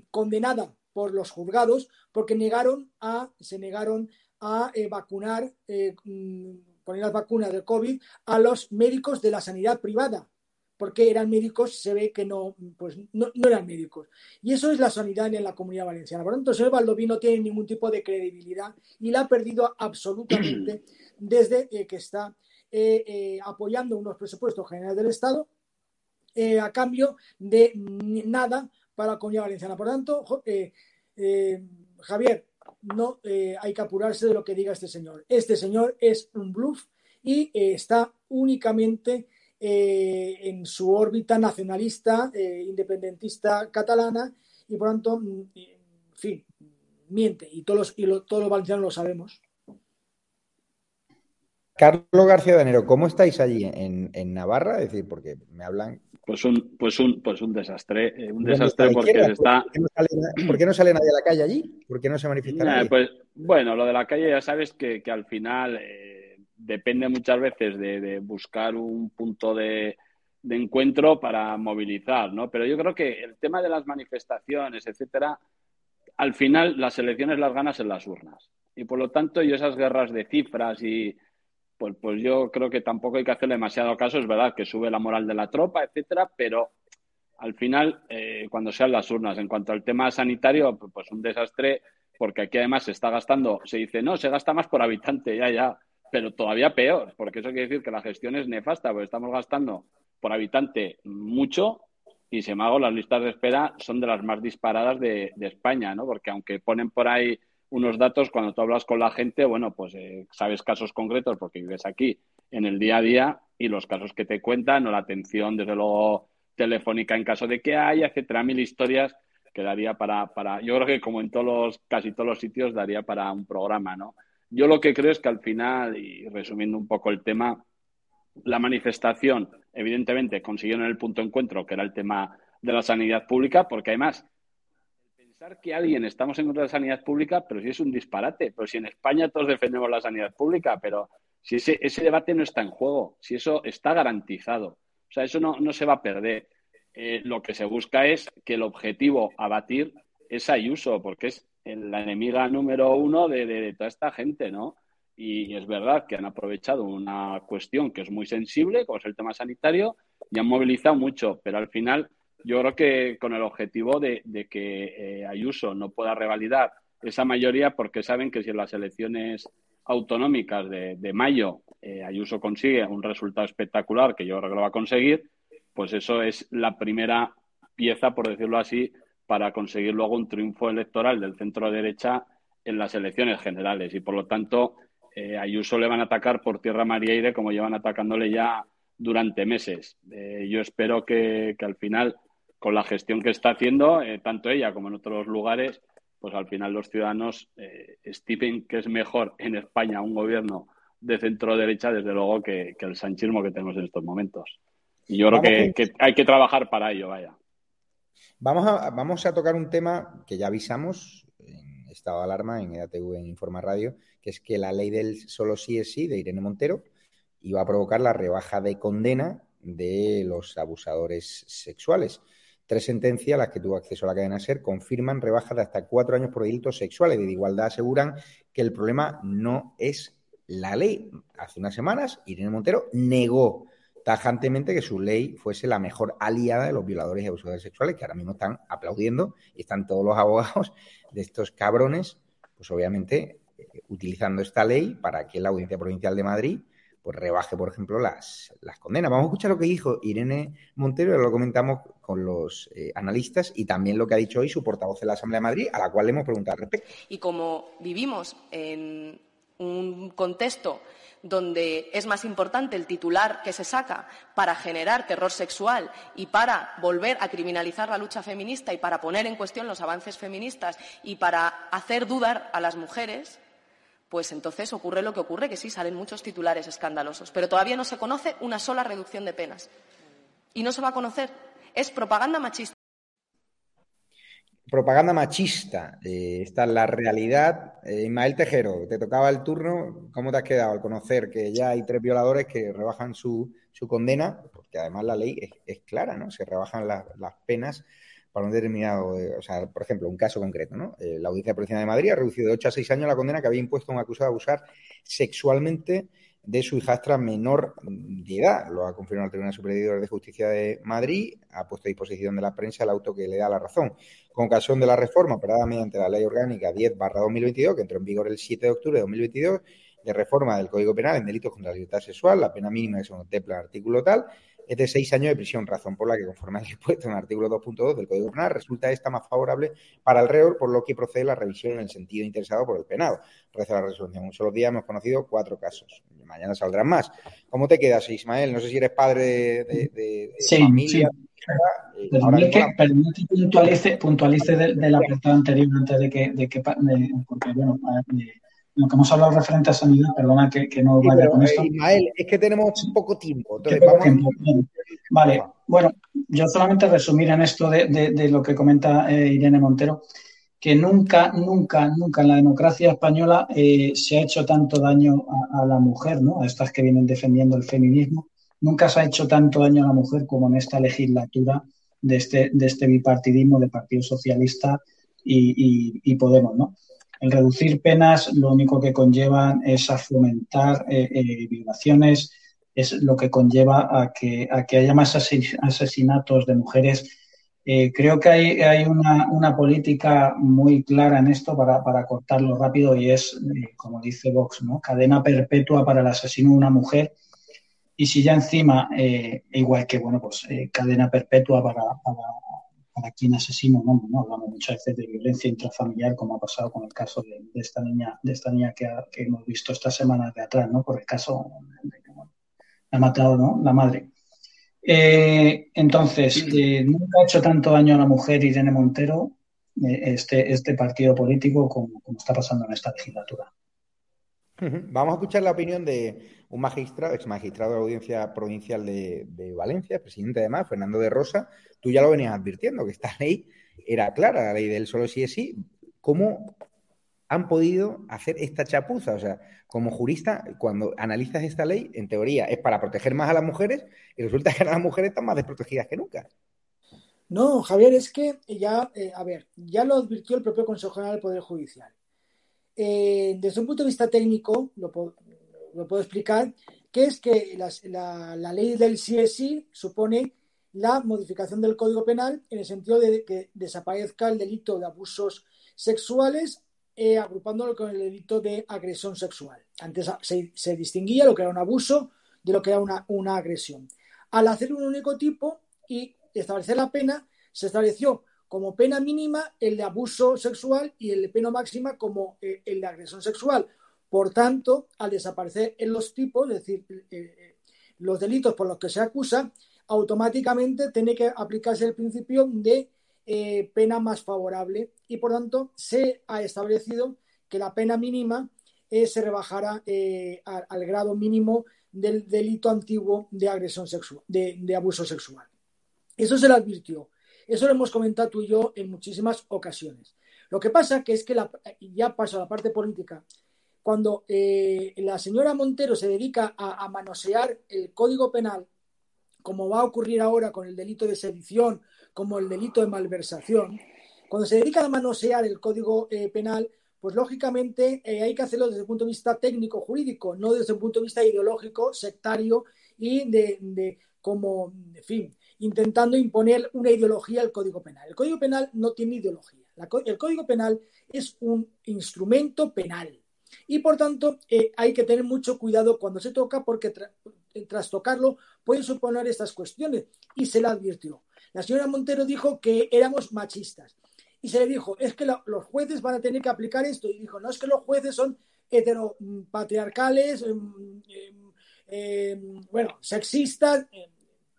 condenada por los juzgados porque negaron a, se negaron a eh, vacunar, eh, mm, poner las vacunas del COVID a los médicos de la sanidad privada, porque eran médicos, se ve que no, pues no, eran médicos. Y eso es la sanidad en la comunidad valenciana. Por lo tanto, el señor Baldoví no tiene ningún tipo de credibilidad y la ha perdido absolutamente desde eh, que está apoyando unos presupuestos generales del Estado a cambio de nada para la comunidad valenciana. Por lo tanto, Javier, no eh, hay que apurarse de lo que diga este señor. Este señor es un bluff y eh, está únicamente eh, en su órbita nacionalista, independentista catalana y por tanto, mm, en fin, miente y todos los, todos los valencianos lo sabemos. Carlos García de Enero, ¿cómo estáis allí en, en Navarra? Es decir, porque me hablan pues un, pues un, pues un desastre, eh, un desastre porque se está. ¿Por qué, no sale, nadie a la calle allí? ¿Por qué no se manifiesta nadie? Pues bueno, lo de la calle ya sabes que, al final eh, depende muchas veces de, buscar un punto de, encuentro para movilizar, ¿no? Pero yo creo que el tema de las manifestaciones, etcétera, al final las elecciones las ganas en las urnas. Y por lo tanto, yo esas guerras de cifras y pues, pues yo creo que tampoco hay que hacerle demasiado caso. Es verdad que sube la moral de la tropa, etcétera, pero al final, eh, cuando sean las urnas, en cuanto al tema sanitario, pues un desastre, porque aquí además se está gastando, se dice, no, se gasta más por habitante, ya, ya, pero todavía peor, porque eso quiere decir que la gestión es nefasta, porque estamos gastando por habitante mucho y, se me hago, las listas de espera son de las más disparadas de, de España, ¿no? Porque aunque ponen por ahí unos datos cuando tú hablas con la gente, bueno, pues eh, sabes casos concretos porque vives aquí en el día a día y los casos que te cuentan o la atención, desde luego, telefónica en caso de que haya, etcétera, mil historias que daría para, para, yo creo que como en todos los, casi todos los sitios, daría para un programa, ¿no? Yo lo que creo es que al final, y resumiendo un poco el tema, la manifestación, evidentemente, consiguieron el punto de encuentro, que era el tema de la sanidad pública, porque además, pensar que alguien estamos en contra de la sanidad pública, pero si es un disparate, pero si en España todos defendemos la sanidad pública, pero si ese, ese debate no está en juego, si eso está garantizado, o sea, eso no, no se va a perder. Eh, lo que se busca es que el objetivo a batir es Ayuso, porque es la enemiga número uno de, de, toda esta gente, ¿no? Y, es verdad que han aprovechado una cuestión que es muy sensible, como es el tema sanitario, y han movilizado mucho, pero al final yo creo que con el objetivo de, de que eh, Ayuso no pueda revalidar esa mayoría, porque saben que si en las elecciones autonómicas de, de mayo eh, Ayuso consigue un resultado espectacular, que yo creo que lo va a conseguir, pues eso es la primera pieza, por decirlo así, para conseguir luego un triunfo electoral del centro derecha en las elecciones generales. Y por lo tanto, eh, Ayuso le van a atacar por tierra, mar y aire como llevan atacándole ya durante meses. Yo espero que, al final, con la gestión que está haciendo, eh, tanto ella como en otros lugares, pues al final los ciudadanos estimen que es mejor en España un gobierno de centro derecha, desde luego, que el sanchismo que tenemos en estos momentos. Y yo creo que, hay que trabajar para ello, vaya. Vamos a, vamos a tocar un tema que ya avisamos en estado de alarma, en EDATV, en Informa Radio, que es que la ley del solo sí es sí de Irene Montero iba a provocar la rebaja de condena de los abusadores sexuales. Tres sentencias, las que tuvo acceso a la cadena SER, confirman rebajas de hasta cuatro años por delitos sexuales. De igualdad aseguran que el problema no es la ley. Hace unas semanas, Irene Montero negó tajantemente que su ley fuese la mejor aliada de los violadores y abusadores sexuales, que ahora mismo están aplaudiendo y están todos los abogados de estos cabrones, pues obviamente eh, utilizando esta ley para que la Audiencia Provincial de Madrid pues rebaje, por ejemplo, las, las condenas. Vamos a escuchar lo que dijo Irene Montero, lo comentamos con los eh, analistas y también lo que ha dicho hoy su portavoz en la Asamblea de Madrid, a la cual le hemos preguntado al respecto. Y como vivimos en un contexto donde es más importante el titular que se saca para generar terror sexual y para volver a criminalizar la lucha feminista y para poner en cuestión los avances feministas y para hacer dudar a las mujeres, pues entonces ocurre lo que ocurre, que sí salen muchos titulares escandalosos, pero todavía no se conoce una sola reducción de penas. Y no se va a conocer. Es propaganda machista propaganda machista. Eh, esta es la realidad. Eh, Ismael Tejero, te tocaba el turno. ¿Cómo te has quedado al conocer que ya hay tres violadores que rebajan su, su condena? Porque además la ley es, clara, ¿no? Se rebajan las penas para un determinado, eh, o sea, por ejemplo, un caso concreto, ¿no? la Audiencia Provincial de Madrid ha reducido de 8 a 6 años la condena que había impuesto a un acusado de abusar sexualmente de su hijastra menor de edad. Lo ha confirmado el Tribunal Superior de Justicia de Madrid, ha puesto a disposición de la prensa el auto que le da la razón. Con ocasión de la reforma operada mediante la Ley Orgánica 10-2022, que entró en vigor el 7 de octubre de 2022, de reforma del Código Penal en delitos contra la libertad sexual, la pena mínima que se contempla en artículo tal, es de seis años de prisión, razón por la que, conforme al dispuesto en el artículo 2.2 del Código Penal, resulta esta más favorable para el reo, por lo que procede la revisión en el sentido interesado por el penado. Reza la resolución. En un solo día hemos conocido cuatro casos. Mañana saldrán más. ¿Cómo te quedas, Ismael? No sé si eres padre de, familia. Sí. Perdón que, que puntualice, puntualice del, del apartado anterior antes de que, de que porque bueno, lo que hemos hablado referente a sanidad, perdona que, no vaya con esto. Ismael, es que tenemos poco tiempo. Vale, bueno, yo solamente resumir en esto de, lo que comenta eh, Irene Montero, que nunca, nunca, nunca en la democracia española eh, se ha hecho tanto daño a, la mujer, ¿no? A estas que vienen defendiendo el feminismo. Nunca se ha hecho tanto daño a la mujer como en esta legislatura de este, de este bipartidismo de Partido Socialista y, y Podemos, ¿no? El reducir penas lo único que conlleva es a fomentar eh, eh, violaciones, es lo que conlleva a que, a que haya más asesinatos de mujeres. Eh, creo que hay, una, política muy clara en esto para, cortarlo rápido y es, como dice Vox, ¿no? cadena perpetua para el asesino de una mujer. Y si ya encima, igual que, bueno, pues cadena perpetua para para quien asesina un hombre, ¿no? Hablamos muchas veces de violencia intrafamiliar, como ha pasado con el caso de, esta niña, de esta niña que, hemos visto esta semana de atrás, ¿no? Por el caso de que ha matado, ¿no? La madre. Eh, entonces, eh, nunca ha hecho tanto daño a la mujer Irene Montero eh, este, este partido político como, como está pasando en esta legislatura. Vamos a escuchar la opinión de un magistrado, ex magistrado de la Audiencia Provincial de, Valencia, presidente además, Fernando de Rosa. Tú ya lo venías advirtiendo, que esta ley era clara, la ley del solo sí es sí. ¿Cómo han podido hacer esta chapuza? O sea, como jurista, cuando analizas esta ley, en teoría es para proteger más a las mujeres y resulta que las mujeres están más desprotegidas que nunca. No, Javier, es que ya, eh, a ver, ya lo advirtió el propio Consejo General del Poder Judicial. Eh, desde un punto de vista técnico, lo, lo puedo explicar, que es que la, ley del CSI supone la modificación del Código Penal en el sentido de que desaparezca el delito de abusos sexuales eh, agrupándolo con el delito de agresión sexual. Antes se, se, distinguía lo que era un abuso de lo que era una, una agresión. Al hacer un único tipo y establecer la pena, se estableció como pena mínima el de abuso sexual y el de pena máxima como eh, el de agresión sexual. Por tanto, al desaparecer en los tipos, es decir, eh, los delitos por los que se acusa, automáticamente tiene que aplicarse el principio de eh, pena más favorable y por tanto se ha establecido que la pena mínima eh, se rebajará eh, al, grado mínimo del delito antiguo de agresión sexual, de, de, abuso sexual. Eso se lo advirtió. Eso lo hemos comentado tú y yo en muchísimas ocasiones. Lo que pasa que es que la, ya paso a la parte política. Cuando eh, la señora Montero se dedica a, manosear el código penal, como va a ocurrir ahora con el delito de sedición como el delito de malversación, cuando se dedican a manosear el código eh, penal, pues lógicamente eh, hay que hacerlo desde el punto de vista técnico jurídico, no desde un punto de vista ideológico, sectario y de, como, en fin, intentando imponer una ideología al código penal. El código penal no tiene ideología. El código penal es un instrumento penal. Y por tanto, eh, hay que tener mucho cuidado cuando se toca porque tra tras tocarlo puede suponer estas cuestiones. Y se la advirtió. La señora Montero dijo que éramos machistas. Y se le dijo, es que lo, los jueces van a tener que aplicar esto. Y dijo, no es que los jueces son heteropatriarcales, eh, eh, bueno, sexistas, eh,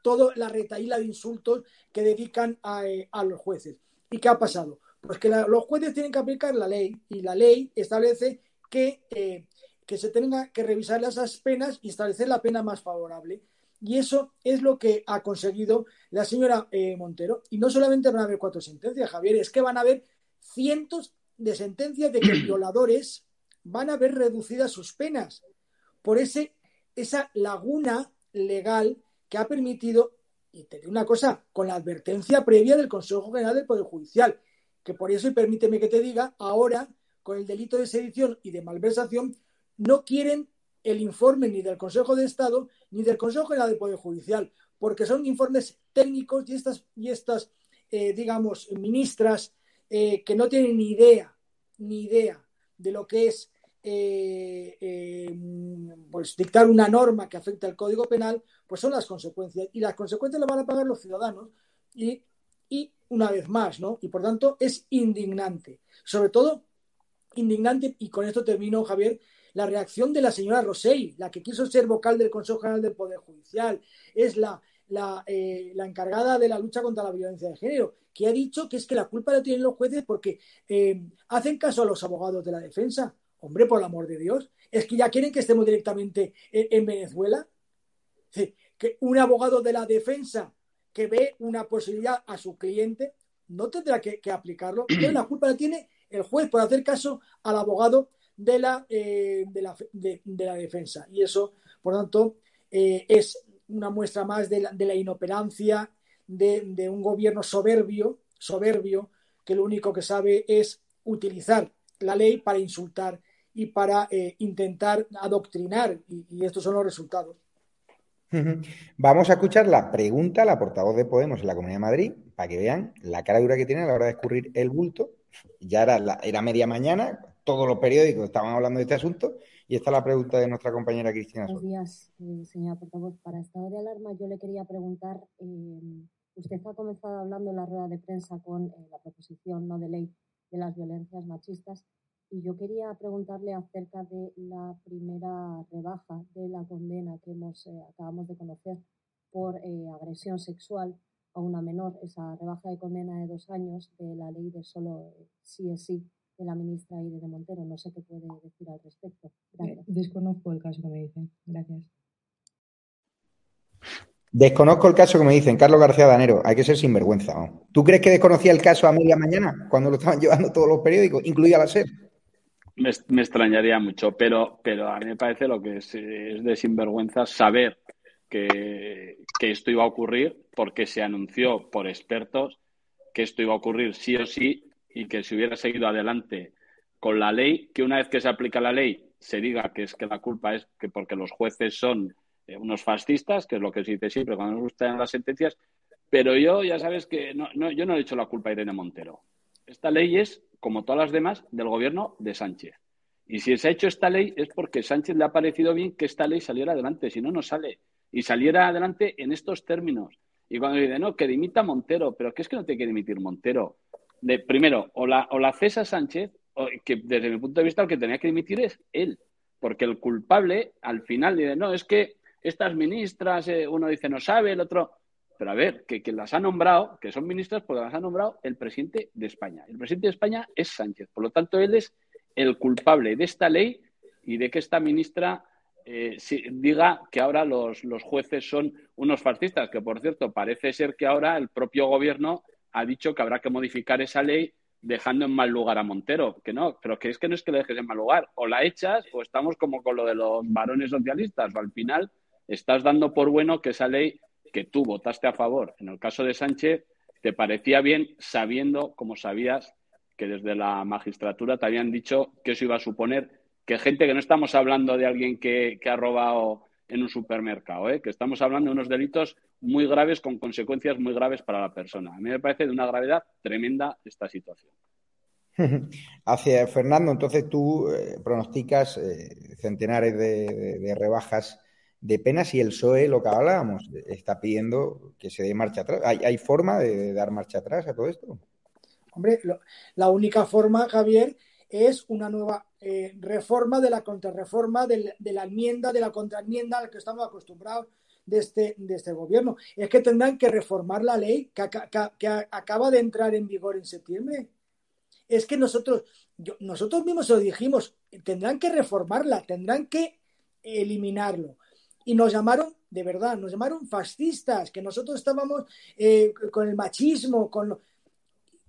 toda la retaíla de insultos que dedican a, eh, a, los jueces. ¿Y qué ha pasado? Pues que los jueces tienen que aplicar la ley y la ley establece que, eh, que se tenga que revisar esas penas y establecer la pena más favorable. Y eso es lo que ha conseguido la señora eh, Montero. Y no solamente van a haber cuatro sentencias, Javier, es que van a haber cientos de sentencias de que violadores van a ver reducidas sus penas por ese, esa laguna legal que ha permitido, y te digo una cosa, con la advertencia previa del Consejo General del Poder Judicial, que por eso, y permíteme que te diga, ahora, con el delito de sedición y de malversación, no quieren el informe ni del Consejo de Estado ni del Consejo General del Poder Judicial, porque son informes técnicos y estas, y estas eh, digamos, ministras eh, que no tienen ni idea, ni idea de lo que es eh, pues dictar una norma que afecta al Código Penal, pues son las consecuencias. Y las consecuencias las van a pagar los ciudadanos. Y, y una vez más, ¿no? Y por tanto es indignante. Sobre todo, indignante, y con esto termino, Javier, la reacción de la señora Rosell, la que quiso ser vocal del Consejo General del Poder Judicial, es la, la, eh, la, encargada de la lucha contra la violencia de género, que ha dicho que es que la culpa la tienen los jueces porque eh, hacen caso a los abogados de la defensa. Hombre, por el amor de Dios, es que ya quieren que estemos directamente en, en Venezuela. Que un abogado de la defensa que ve una posibilidad a su cliente no tendrá que, aplicarlo. La culpa la tiene el juez por hacer caso al abogado de la, eh, de, la, de, de la, defensa. Y eso, por tanto, eh, es una muestra más de la, de la inoperancia de, un gobierno soberbio, soberbio, que lo único que sabe es utilizar la ley para insultar y para eh, intentar adoctrinar. Y, estos son los resultados. Vamos a escuchar la pregunta la portavoz de Podemos en la Comunidad de Madrid para que vean la cara dura que tiene a la hora de escurrir el bulto. Ya era, la, era media mañana, todos los periódicos estaban hablando de este asunto y esta es la pregunta de nuestra compañera Cristina. Buenos días, eh, señora portavoz. Para estado de alarma yo le quería preguntar, eh, usted ha comenzado hablando en la rueda de prensa con eh, la proposición no de ley de las violencias machistas y yo quería preguntarle acerca de la primera rebaja de la condena que hemos, eh, acabamos de conocer por agresión sexual a una menor, esa rebaja de condena de dos años de la ley de solo sí es sí de la ministra Irene Montero. No sé qué puede decir al respecto. Gracias. Desconozco el caso que me dicen. Gracias. Desconozco el caso que me dicen, Carlos García Danero. Hay que ser sinvergüenza. ¿no? ¿Tú crees que desconocía el caso a media mañana cuando lo estaban llevando todos los periódicos, incluida la SER? Me, me extrañaría mucho, pero, pero a mí me parece lo que es, es de sinvergüenza saber que, esto iba a ocurrir porque se anunció por expertos que esto iba a ocurrir sí o sí y que si hubiera seguido adelante con la ley, que una vez que se aplica la ley se diga que es que la culpa es que porque los jueces son eh, unos fascistas, que es lo que se dice siempre cuando nos gustan las sentencias, pero yo ya sabes que no, no, yo no he hecho la culpa a Irene Montero. Esta ley es, como todas las demás, del gobierno de Sánchez. Y si se ha hecho esta ley es porque Sánchez le ha parecido bien que esta ley saliera adelante, si no, no sale. Y saliera adelante en estos términos. Y cuando dice, no, que dimita Montero, pero ¿qué es que no tiene que dimitir Montero? De, primero, o la, o cesa Sánchez, que desde mi punto de vista el que tenía que dimitir es él. Porque el culpable, al final, dice, no, es que estas ministras, eh, uno dice no sabe, el otro. Pero a ver, que, que las ha nombrado, que son ministras, porque las ha nombrado el presidente de España. El presidente de España es Sánchez. Por lo tanto, él es el culpable de esta ley y de que esta ministra eh, si, diga que ahora los, los, jueces son unos fascistas, que por cierto parece ser que ahora el propio gobierno ha dicho que habrá que modificar esa ley dejando en mal lugar a Montero, que no, pero que es que no es que le dejes en mal lugar, o la echas o estamos como con lo de los varones socialistas, o al final estás dando por bueno que esa ley que tú votaste a favor, en el caso de Sánchez, te parecía bien sabiendo, como sabías, que desde la magistratura te habían dicho que eso iba a suponer que gente que no estamos hablando de alguien que, que ha robado en un supermercado, ¿eh? que estamos hablando de unos delitos muy graves con consecuencias muy graves para la persona. A mí me parece de una gravedad tremenda esta situación. Hacia Fernando, entonces tú eh, pronosticas eh, centenares de, de, de, rebajas de penas y el PSOE, lo que hablábamos, está pidiendo que se dé marcha atrás. ¿Hay, hay forma de, de, dar marcha atrás a todo esto? Hombre, lo, la única forma, Javier, es una nueva eh, reforma de la contrarreforma, de, la enmienda, de la contraenmienda a la que estamos acostumbrados de este, de este gobierno. Es que tendrán que reformar la ley que, acaba de entrar en vigor en septiembre. Es que nosotros, nosotros mismos lo dijimos, tendrán que reformarla, tendrán que eliminarlo. Y nos llamaron, de verdad, nos llamaron fascistas, que nosotros estábamos eh, con el machismo, con lo,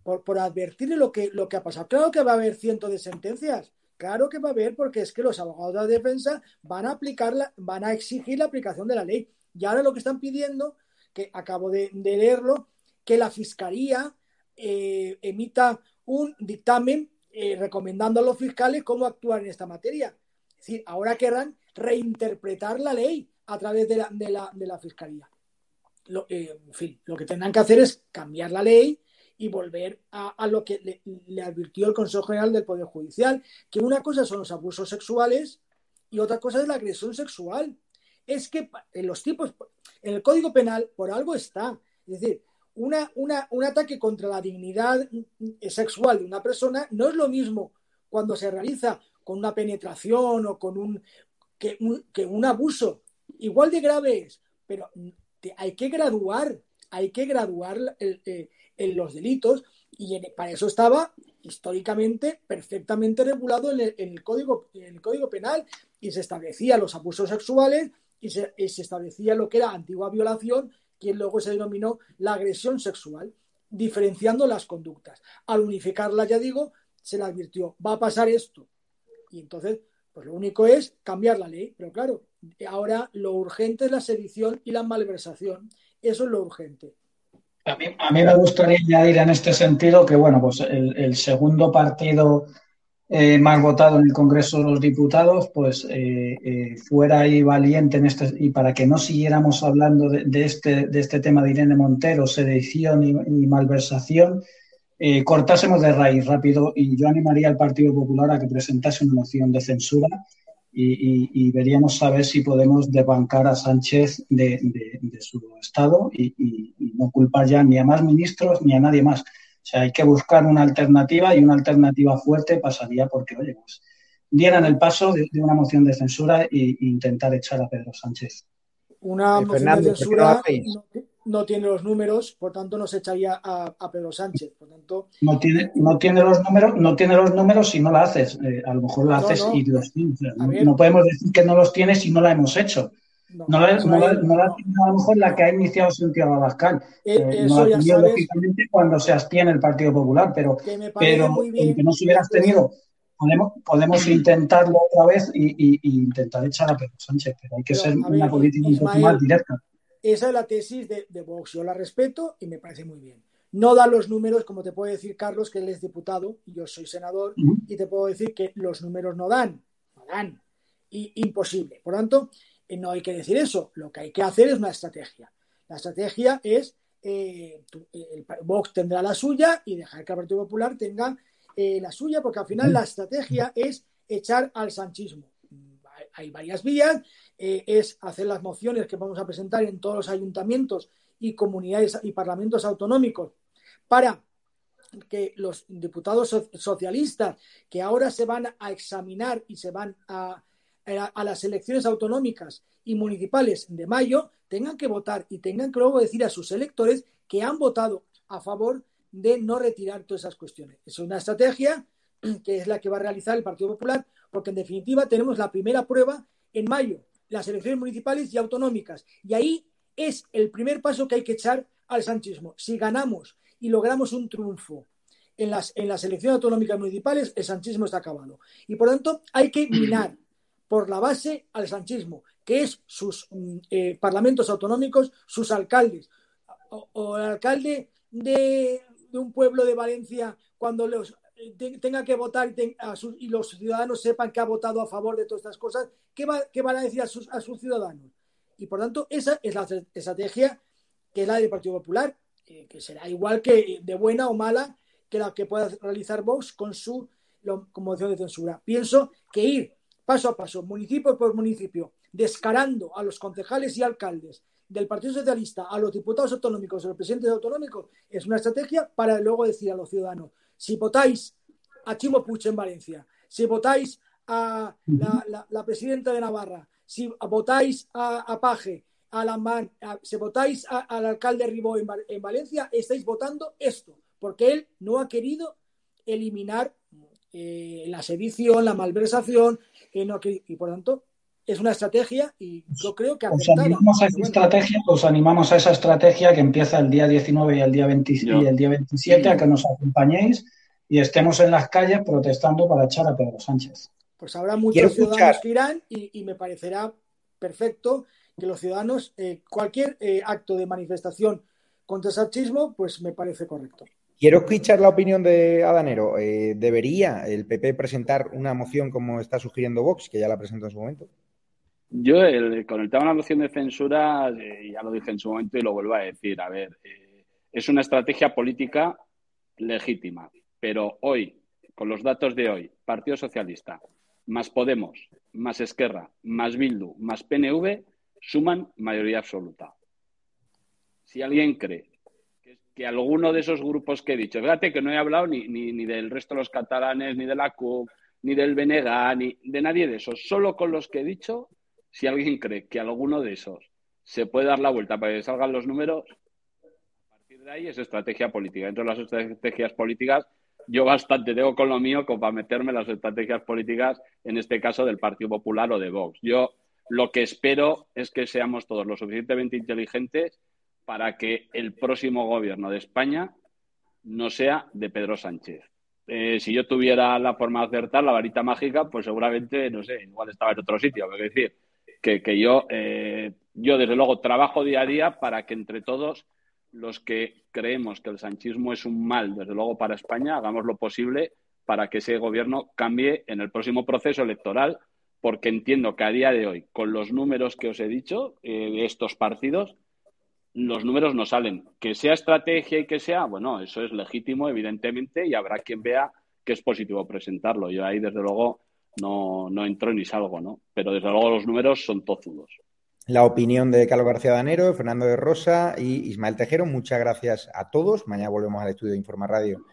por, advertirle lo que, lo que ha pasado. Claro que va a haber cientos de sentencias, Claro que va a haber, porque es que los abogados de defensa van a aplicar la, van a exigir la aplicación de la ley. Y ahora lo que están pidiendo, que acabo de, de leerlo, que la fiscalía eh, emita un dictamen eh, recomendando a los fiscales cómo actuar en esta materia. Es decir, ahora querrán reinterpretar la ley a través de la, de la, de la fiscalía. Lo, eh, en fin, lo que tendrán que hacer es cambiar la ley y volver a, lo que le, advirtió el Consejo General del Poder Judicial, que una cosa son los abusos sexuales y otra cosa es la agresión sexual. Es que en los tipos, en el Código Penal, por algo está. Es decir, una, una, un ataque contra la dignidad sexual de una persona no es lo mismo cuando se realiza con una penetración o con un que un, que un abuso. Igual de grave es, pero hay que graduar, hay que graduar el, el, en los delitos y en, para eso estaba históricamente perfectamente regulado en el, en el, código, en el Código Penal y se establecía los abusos sexuales y se, y se establecía lo que era antigua violación, que luego se denominó la agresión sexual, diferenciando las conductas. Al unificarla, ya digo, se le advirtió, va a pasar esto. Y entonces, pues lo único es cambiar la ley. Pero claro, ahora lo urgente es la sedición y la malversación. Eso es lo urgente. A mí, a me gustaría añadir en este sentido que, bueno, pues el, segundo partido eh, más votado en el Congreso de los Diputados, pues eh, eh, fuera ahí valiente en este, y para que no siguiéramos hablando de, este, de este tema de Irene Montero, sedición y, malversación, cortásemos de raíz rápido y yo animaría al Partido Popular a que presentase una moción de censura y, y, y, veríamos a ver si podemos desbancar a Sánchez de, de, de su estado y, y, no culpar ya ni a más ministros ni a nadie más. O sea, hay que buscar una alternativa y una alternativa fuerte pasaría porque, oye, pues dieran el paso de, de una moción de censura e, intentar echar a Pedro Sánchez. Una Eh, moción de ¿por qué no censura no, no tiene los números, por tanto no se echaría a, a Pedro Sánchez. Por tanto, No tiene, no tiene los números, no tiene los números si no la haces. Eh, a lo mejor la No, haces no. y los tienes. No, podemos decir que no los tiene si no la hemos hecho. No, la, no, la, no la tiene a lo mejor la que ha iniciado Santiago Abascal. Eh, Eh, eso no la ya tenía sabes. lógicamente cuando se abstiene el Partido Popular, pero, Que pero bien. aunque no se hubiera abstenido, podemos, podemos intentarlo otra vez y, y- y intentar echar a Pedro Sánchez, pero hay que Pero, ser una política un poco más directa. Esa es la tesis de, de Vox. Yo la respeto y me parece muy bien. No da los números, como te puede decir Carlos, que él es diputado y yo soy senador, y te puedo decir que los números no dan. No dan. Y, imposible. Por tanto, eh, no hay que decir eso. Lo que hay que hacer es una estrategia. La estrategia es, eh, tú- el Vox tendrá la suya y dejar que el Partido Popular tenga eh, la suya, porque al final la estrategia es echar al sanchismo. Hay- Hay varias vías, eh, es hacer las mociones que vamos a presentar en todos los ayuntamientos y comunidades y parlamentos autonómicos para que los diputados so- socialistas que ahora se van a examinar y se van a, a- a las elecciones autonómicas y municipales de mayo tengan que votar y tengan que luego decir a sus electores que han votado a favor de no retirar todas esas cuestiones. Es una estrategia que es la que va a realizar el Partido Popular, porque en definitiva tenemos la primera prueba en mayo, las elecciones municipales y autonómicas. Y ahí es el primer paso que hay que echar al sanchismo. Si ganamos y logramos un triunfo en las, en las elecciones autonómicas municipales, el sanchismo está acabado. Y por lo tanto hay que minar por la base al sanchismo, que es sus mm, eh, parlamentos autonómicos, sus alcaldes. O, el alcalde de, un pueblo de Valencia, cuando los te- tenga que votar y, a y los ciudadanos sepan que ha votado a favor de todas estas cosas, ¿qué, va- qué van a decir a sus, a sus ciudadanos? Y por tanto, esa es la estra- estrategia que es la del Partido Popular, eh, que será igual que de buena o mala que la que pueda realizar Vox con su lo- como moción de censura. Pienso que ir paso a paso, municipio por municipio, descarando a los concejales y alcaldes del Partido Socialista, a los diputados autonómicos, a los presidentes autonómicos, es una estrategia para luego decir a los ciudadanos, si votáis a Chimo Puig en Valencia, si votáis a la, la- la presidenta de Navarra, si votáis a, a Paje, a Lambán, a- si votáis a- al alcalde Ribó en, en Valencia, estáis votando esto, porque él no ha querido eliminar eh, la sedición, la malversación, eh, no ha querido- y por tanto es una estrategia y yo creo que Os acertada. animamos a esa Bueno, estrategia, os animamos a esa estrategia que empieza el día 19 y el día, 20 y el día 27 a que nos acompañéis y estemos en las calles protestando para echar a Pedro Sánchez. pues habrá muchos Quiero ciudadanos escuchar. que irán y, y me parecerá perfecto que los ciudadanos, eh, cualquier eh, acto de manifestación contra el sanchismo, pues me parece correcto. Quiero escuchar la opinión de Adanero. Eh, ¿Debería el PP presentar una moción como está sugiriendo Vox, que ya la presentó en su momento? Yo, el- con el tema de la moción de censura, eh, ya lo dije en su momento y lo vuelvo a decir. A ver, eh, es una estrategia política legítima, pero hoy, con los datos de hoy, Partido Socialista, más Podemos, más Esquerra, más Bildu, más PNV, suman mayoría absoluta. Si alguien cree que, que alguno de esos grupos que he dicho, fíjate que no he hablado ni, ni, ni del resto de los catalanes, ni de la CUP, ni del BNG, ni de nadie de esos, solo con los que he dicho, si alguien cree que alguno de esos se puede dar la vuelta para que salgan los números, a partir de ahí es estrategia política. Dentro de las estrategias políticas, yo bastante tengo con lo mío como para meterme las estrategias políticas, en este caso del Partido Popular o de Vox. Yo lo que espero es que seamos todos lo suficientemente inteligentes para que el próximo gobierno de España no sea de Pedro Sánchez. Eh, si yo tuviera la forma de acertar, la varita mágica, pues seguramente, no sé, igual estaba en otro sitio. Es decir, que, yo, eh, yo desde luego trabajo día a día para que entre todos los que creemos que el sanchismo es un mal, desde luego para España, hagamos lo posible para que ese gobierno cambie en el próximo proceso electoral, porque entiendo que a día de hoy, con los números que os he dicho eh, de estos partidos, los números no salen. Que sea estrategia y que sea, bueno, eso es legítimo, evidentemente, y habrá quien vea que es positivo presentarlo. Yo ahí, desde luego, no, no ni salgo, ¿no? Pero desde luego los números son tozudos. La opinión de Carlos García Danero, Fernando de Rosa y Ismael Tejero. Muchas gracias a todos. Mañana volvemos al estudio de Informa Radio,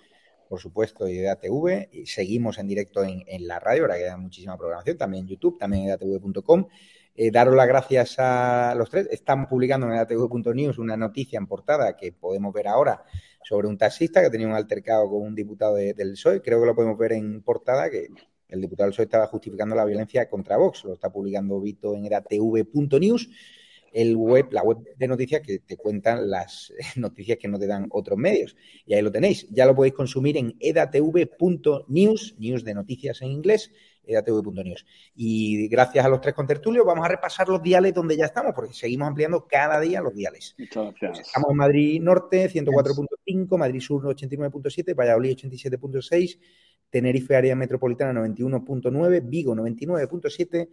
por supuesto, y de ATV. Seguimos en directo en, en la radio, ahora queda muchísima programación, también en YouTube, también en atv.com. Eh, daros las gracias a los tres. Estamos publicando en atv.news una noticia en portada que podemos ver ahora sobre un taxista que tenía un altercado con un diputado de- del PSOE. Creo que lo podemos ver en portada, que el diputado del PSOE estaba justificando la violencia contra Vox. Lo está publicando Vito en edatv.news, el web, la web de noticias que te cuentan las noticias que no te dan otros medios. Y ahí lo tenéis. Ya lo podéis consumir en edatv.news, news de noticias en inglés, edatv.news. Y gracias a los tres contertulios vamos a repasar los diales donde ya estamos, porque seguimos ampliando cada día los diales. Muchas gracias. Estamos en Madrid Norte, 104.5, Madrid Sur 89.7, Valladolid 87.6, Tenerife Área Metropolitana 91.9, Vigo 99.7,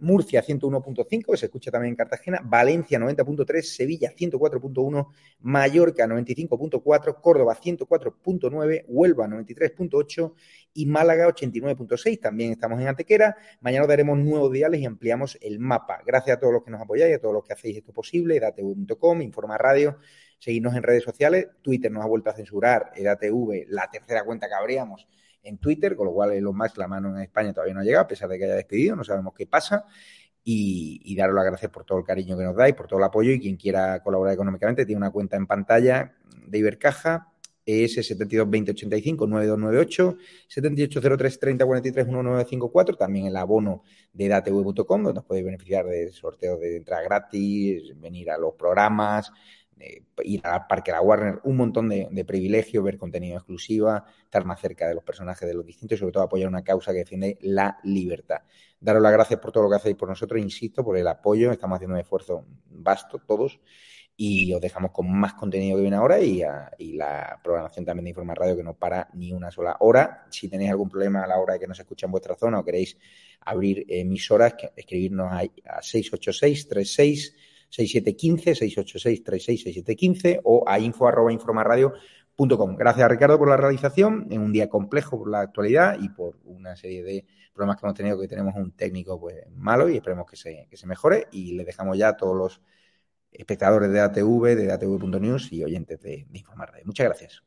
Murcia 101.5, que se escucha también en Cartagena, Valencia 90.3, Sevilla 104.1, Mallorca 95.4, Córdoba 104.9, Huelva 93.8 y Málaga 89.6. También estamos en Antequera. Mañana os daremos nuevos diales y ampliamos el mapa. Gracias a todos los que nos apoyáis, a todos los que hacéis esto posible, edatv.com, Informa Radio, seguirnos en redes sociales. Twitter nos ha vuelto a censurar, edatv, la tercera cuenta que abríamos en Twitter, con lo cual Elon Musk la mano en España todavía no ha llegado, a pesar de que haya despedido, no sabemos qué pasa. Y, y daros las gracias por todo el cariño que nos dais, por todo el apoyo y quien quiera colaborar económicamente tiene una cuenta en pantalla de Ibercaja, ES 72 20 85 9298, 7803 30 43 1954, también el abono de datv.com, donde os podéis beneficiar de sorteos de entrada gratis, venir a los programas, eh, ir al Parque de la Warner, un montón de, de privilegios, ver contenido exclusiva, estar más cerca de los personajes de los distintos y sobre todo apoyar una causa que defiende la libertad. Daros las gracias por todo lo que hacéis por nosotros, insisto, por el apoyo, estamos haciendo un esfuerzo vasto todos y os dejamos con más contenido que viene ahora y, a- y la programación también de Informa Radio que no para ni una sola hora. Si tenéis algún problema a la hora de que no se escucha en vuestra zona o queréis abrir emisoras, escribirnos a, a 686 36 6715 686 36 6715 o a info arroba informaradio.com. Gracias a Ricardo por la realización en un día complejo por la actualidad y por una serie de problemas que hemos tenido que tenemos un técnico pues malo y esperemos que se, que se mejore y le dejamos ya a todos los espectadores de ATV, de ATV.news y oyentes de, de Informar. Muchas gracias.